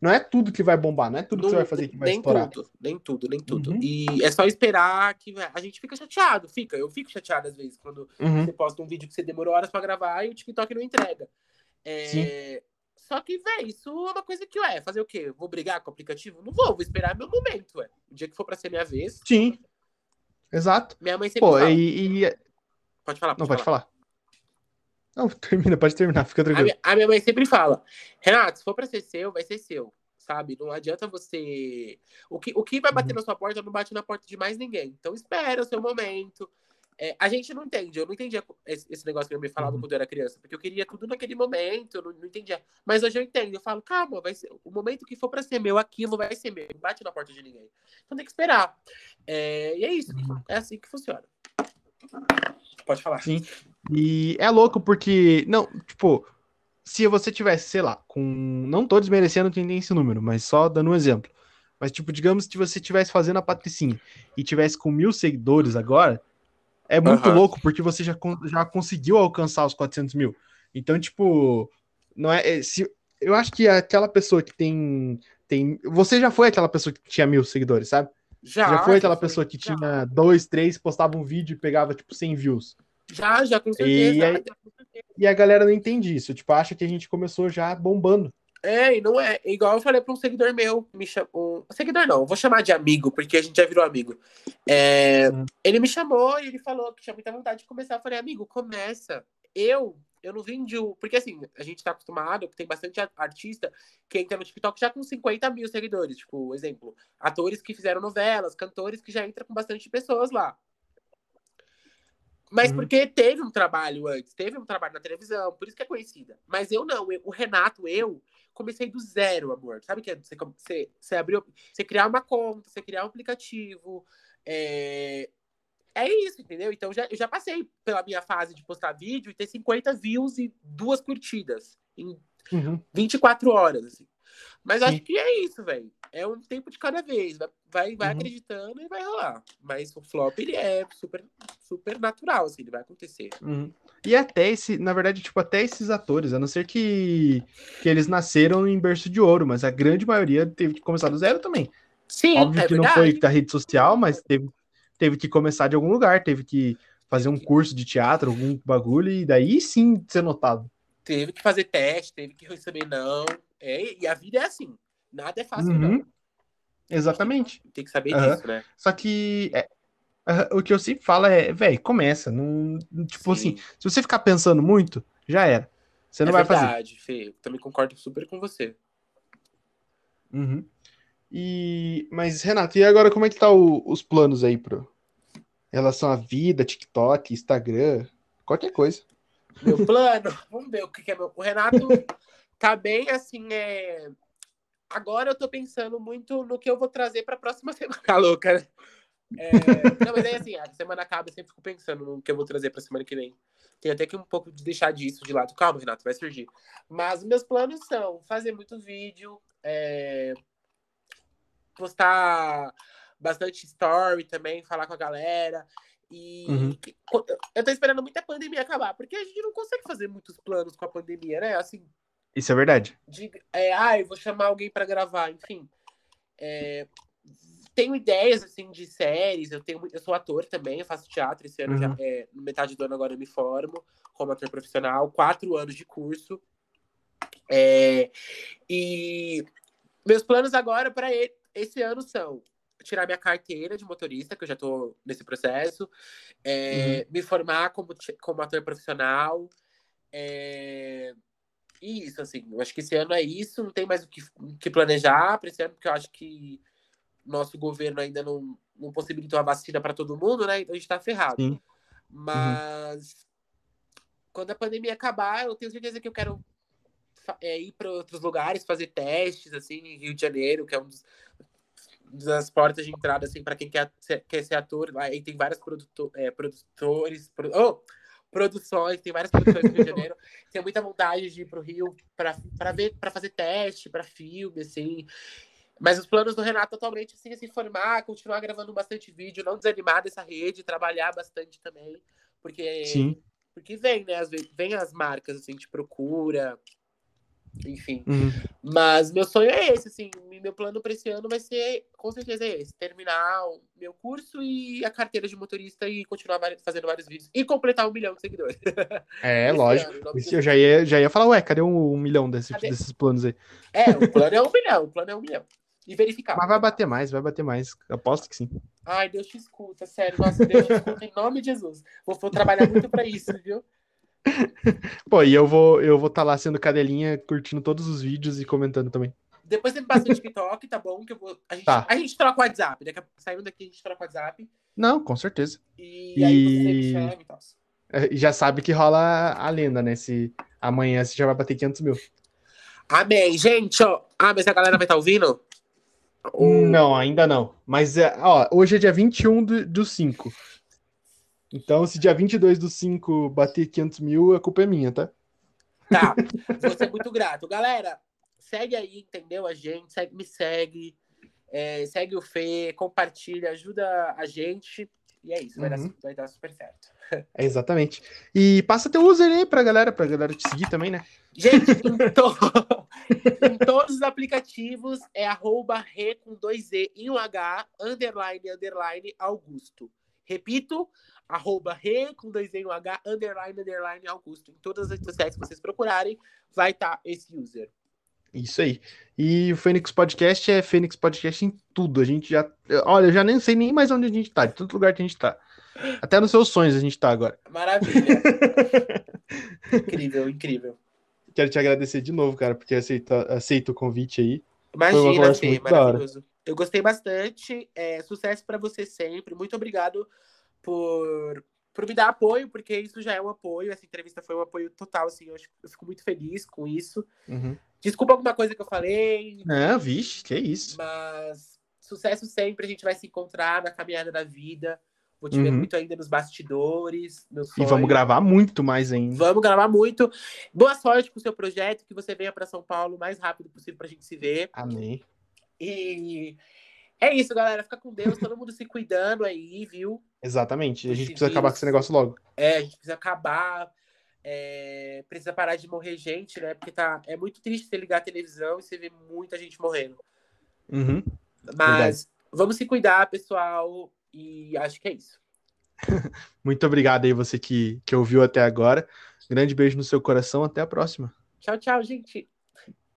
Não é tudo que vai bombar, não é tudo não, que você vai fazer que vai nem estourar. Tudo, nem tudo, nem tudo. Uhum. E é só esperar que a gente fica chateado, fica. Eu fico chateado às vezes quando uhum. você posta um vídeo que você demorou horas para gravar e o TikTok não entrega. É... Só que, velho, isso é uma coisa que, ué, fazer o quê? Vou brigar com o aplicativo? Não vou, vou esperar meu momento, ué. O dia que for pra ser minha vez. Sim. Exato. Minha mãe sempre Pô, fala. E, e, Pode falar. Pode não, pode falar. Não, termina, pode terminar, fica tranquilo. A minha, a minha mãe sempre fala: Renato, se for pra ser seu, vai ser seu. Sabe? Não adianta você. O que, o que vai bater uhum. na sua porta não bate na porta de mais ninguém. Então espera o seu momento. É, a gente não entende. Eu não entendia esse, esse negócio que eu me falava uhum. quando eu era criança, porque eu queria tudo naquele momento, eu não, não, entendia. Mas hoje eu entendo. Eu falo, calma, vai ser, o momento que for para ser meu, aquilo vai ser meu. Não bate na porta de ninguém. Então tem que esperar. É, e é isso. Uhum. É assim que funciona. Pode falar. Sim. E é louco porque, não, tipo, se você tivesse, sei lá, com. Não tô desmerecendo quem tem esse número, mas só dando um exemplo. Mas, tipo, digamos que você estivesse fazendo a Patricinha e tivesse com mil seguidores agora, é muito uhum. louco porque você já, já conseguiu alcançar os 400 mil. Então, tipo, não é. é se, eu acho que aquela pessoa que tem. tem você já foi aquela pessoa que tinha mil seguidores, sabe? Já, já foi aquela já pessoa que já. tinha dois, três, postava um vídeo e pegava, tipo, 100 views. Já, já, com certeza. E, aí, e a galera não entende isso. Tipo, acha que a gente começou já bombando. É, e não é. Igual eu falei para um seguidor meu, me chamou. Um... Seguidor não, vou chamar de amigo, porque a gente já virou amigo. É... Ele me chamou e ele falou que tinha muita vontade de começar. Eu falei, amigo, começa. Eu eu não vendi o. Porque assim, a gente tá acostumado, tem bastante artista que entra no TikTok já com 50 mil seguidores. Tipo, exemplo, atores que fizeram novelas, cantores que já entram com bastante pessoas lá. Mas uhum. porque teve um trabalho antes, teve um trabalho na televisão, por isso que é conhecida. Mas eu não, eu, o Renato, eu comecei do zero, amor. Sabe que é? Você, você, você abriu, você criar uma conta, você criar um aplicativo, é, é isso, entendeu? Então já, eu já passei pela minha fase de postar vídeo e ter 50 views e duas curtidas em uhum. 24 horas, assim. Mas Sim. acho que é isso, velho. É um tempo de cada vez. Vai, vai uhum. acreditando e vai rolar. Mas o flop, ele é super, super natural, assim, ele vai acontecer. Uhum. E até esse, na verdade, tipo, até esses atores, a não ser que, que eles nasceram em berço de ouro, mas a grande maioria teve que começar do zero também. Sim, Óbvio é que verdade. não foi da rede social, mas teve teve que começar de algum lugar, teve que fazer um curso de teatro, algum bagulho, e daí sim ser notado. Teve que fazer teste, teve que receber não. É, e a vida é assim. Nada é fácil, uhum. não. Uhum. Tem que saber uhum. disso, né? Só que é, o que eu sempre falo é, velho, começa. Não, tipo sim. assim, se você ficar pensando muito, já era. Você não é vai verdade, fazer. verdade, Fê. Também concordo super com você. Uhum. E, mas, Renato, e agora como é que tá o, os planos aí pro em relação à vida, TikTok, Instagram, qualquer coisa? Meu plano, vamos ver o que, que é meu. O Renato tá bem assim, é. Agora eu tô pensando muito no que eu vou trazer pra próxima semana. Tá louca, né? É... Não, mas aí assim, a semana acaba, eu sempre fico pensando no que eu vou trazer pra semana que vem. Tem até que um pouco de deixar disso de lado. Calma, Renato, vai surgir. Mas meus planos são fazer muito vídeo, é postar bastante story também, falar com a galera. E uhum. eu tô esperando muita pandemia acabar, porque a gente não consegue fazer muitos planos com a pandemia, né? Assim. Isso é verdade. De, é, ah, eu vou chamar alguém para gravar, enfim. É, tenho ideias assim de séries, eu tenho eu sou ator também, eu faço teatro esse ano, uhum. já, é, metade do ano agora eu me formo como ator profissional, quatro anos de curso. É, e Meus planos agora para esse ano são tirar minha carteira de motorista, que eu já estou nesse processo, é, uhum. me formar como, como ator profissional. É, e isso, assim, eu acho que esse ano é isso, não tem mais o que, que planejar para esse ano, porque eu acho que nosso governo ainda não, não possibilitou a vacina para todo mundo, né? Então a gente está ferrado. Sim. Mas uhum. quando a pandemia acabar, eu tenho certeza que eu quero é, ir para outros lugares, fazer testes, assim, em Rio de Janeiro, que é um dos, das portas de entrada, assim, para quem quer ser, quer ser ator. Aí tem vários produtor, é, produtores. Produ oh, produções, tem várias produções no Rio de Janeiro. Tenho muita vontade de ir para o Rio para ver, para fazer teste, para filme, assim. Mas os planos do Renato atualmente assim, é se formar, continuar gravando bastante vídeo, não desanimar dessa rede, trabalhar bastante também, porque Sim. porque vem, né, às vezes vem as marcas assim, te procura, enfim. Uhum. Mas meu sonho é esse, assim, meu plano para esse ano vai ser, com certeza é esse, terminar o meu curso e a carteira de motorista e continuar fazendo vários vídeos e completar um milhão de seguidores. É, lógico. Ano, eu já ia, já ia falar, ué, cadê um, um milhão desse, desses planos aí? É, o plano é um milhão, o plano é um milhão. E verificar. Mas vai bater mais, vai bater mais. Aposto que sim. Ai, Deus te escuta, sério. Nossa, Deus te escuta em nome de Jesus. Vou, vou trabalhar muito para isso, viu? Pô, e eu vou eu vou estar tá lá sendo cadelinha, curtindo todos os vídeos e comentando também. Depois você me passa o TikTok, tá bom? Que eu vou. A gente, tá. a gente troca o WhatsApp. Daqui a... Saindo daqui, a gente troca o WhatsApp. Não, com certeza. E, e... aí você me chama e tal. É, já sabe que rola a lenda, né? Se amanhã você já vai bater 500 mil. Amém. Gente, ó. Ah, mas a galera vai estar tá ouvindo? Não, ainda não. Mas é, ó, hoje é dia 21 do, do 5. Então, se dia 22 do 5 bater 500 mil, a culpa é minha, tá? Tá, vou ser muito grato. Galera, segue aí, entendeu? A gente, segue, me segue, é, segue o Fê, compartilha, ajuda a gente. E é isso, vai, uhum. dar, vai dar super certo. É exatamente. E passa teu user aí pra galera, pra galera te seguir também, né? Gente, em, to... em todos os aplicativos é arroba re com dois E e um H, underline, underline, Augusto. Repito, arroba re com dois E um H, underline, underline, Augusto. Em todas as redes sociais que vocês procurarem, vai estar tá esse user. Isso aí. E o Fênix Podcast é Fênix Podcast em tudo. A gente já. Olha, eu já nem sei nem mais onde a gente tá, de todo lugar que a gente tá. Até nos seus sonhos a gente tá agora. Maravilha. incrível, incrível. Quero te agradecer de novo, cara, porque aceita, aceita o convite aí. Imagina, Fê, maravilhoso. Eu gostei bastante. É, sucesso para você sempre. Muito obrigado por, por me dar apoio, porque isso já é um apoio. Essa entrevista foi um apoio total, assim. Eu, eu fico muito feliz com isso. Uhum. Desculpa alguma coisa que eu falei. Não, vixe, que isso. Mas sucesso sempre. A gente vai se encontrar na caminhada da vida. Vou te uhum. ver muito ainda nos bastidores. e vamos gravar muito mais ainda. Vamos gravar muito. Boa sorte com o seu projeto, que você venha para São Paulo o mais rápido possível para a gente se ver. Amém. E é isso, galera. Fica com Deus, todo mundo se cuidando aí, viu? Exatamente. A gente precisa acabar com esse negócio logo. É, a gente precisa acabar. É... Precisa parar de morrer gente, né? Porque tá... é muito triste você ligar a televisão e você ver muita gente morrendo. Uhum. Mas Verdade. vamos se cuidar, pessoal. E acho que é isso. Muito obrigado aí, você que, que ouviu até agora. Grande beijo no seu coração. Até a próxima. Tchau, tchau, gente.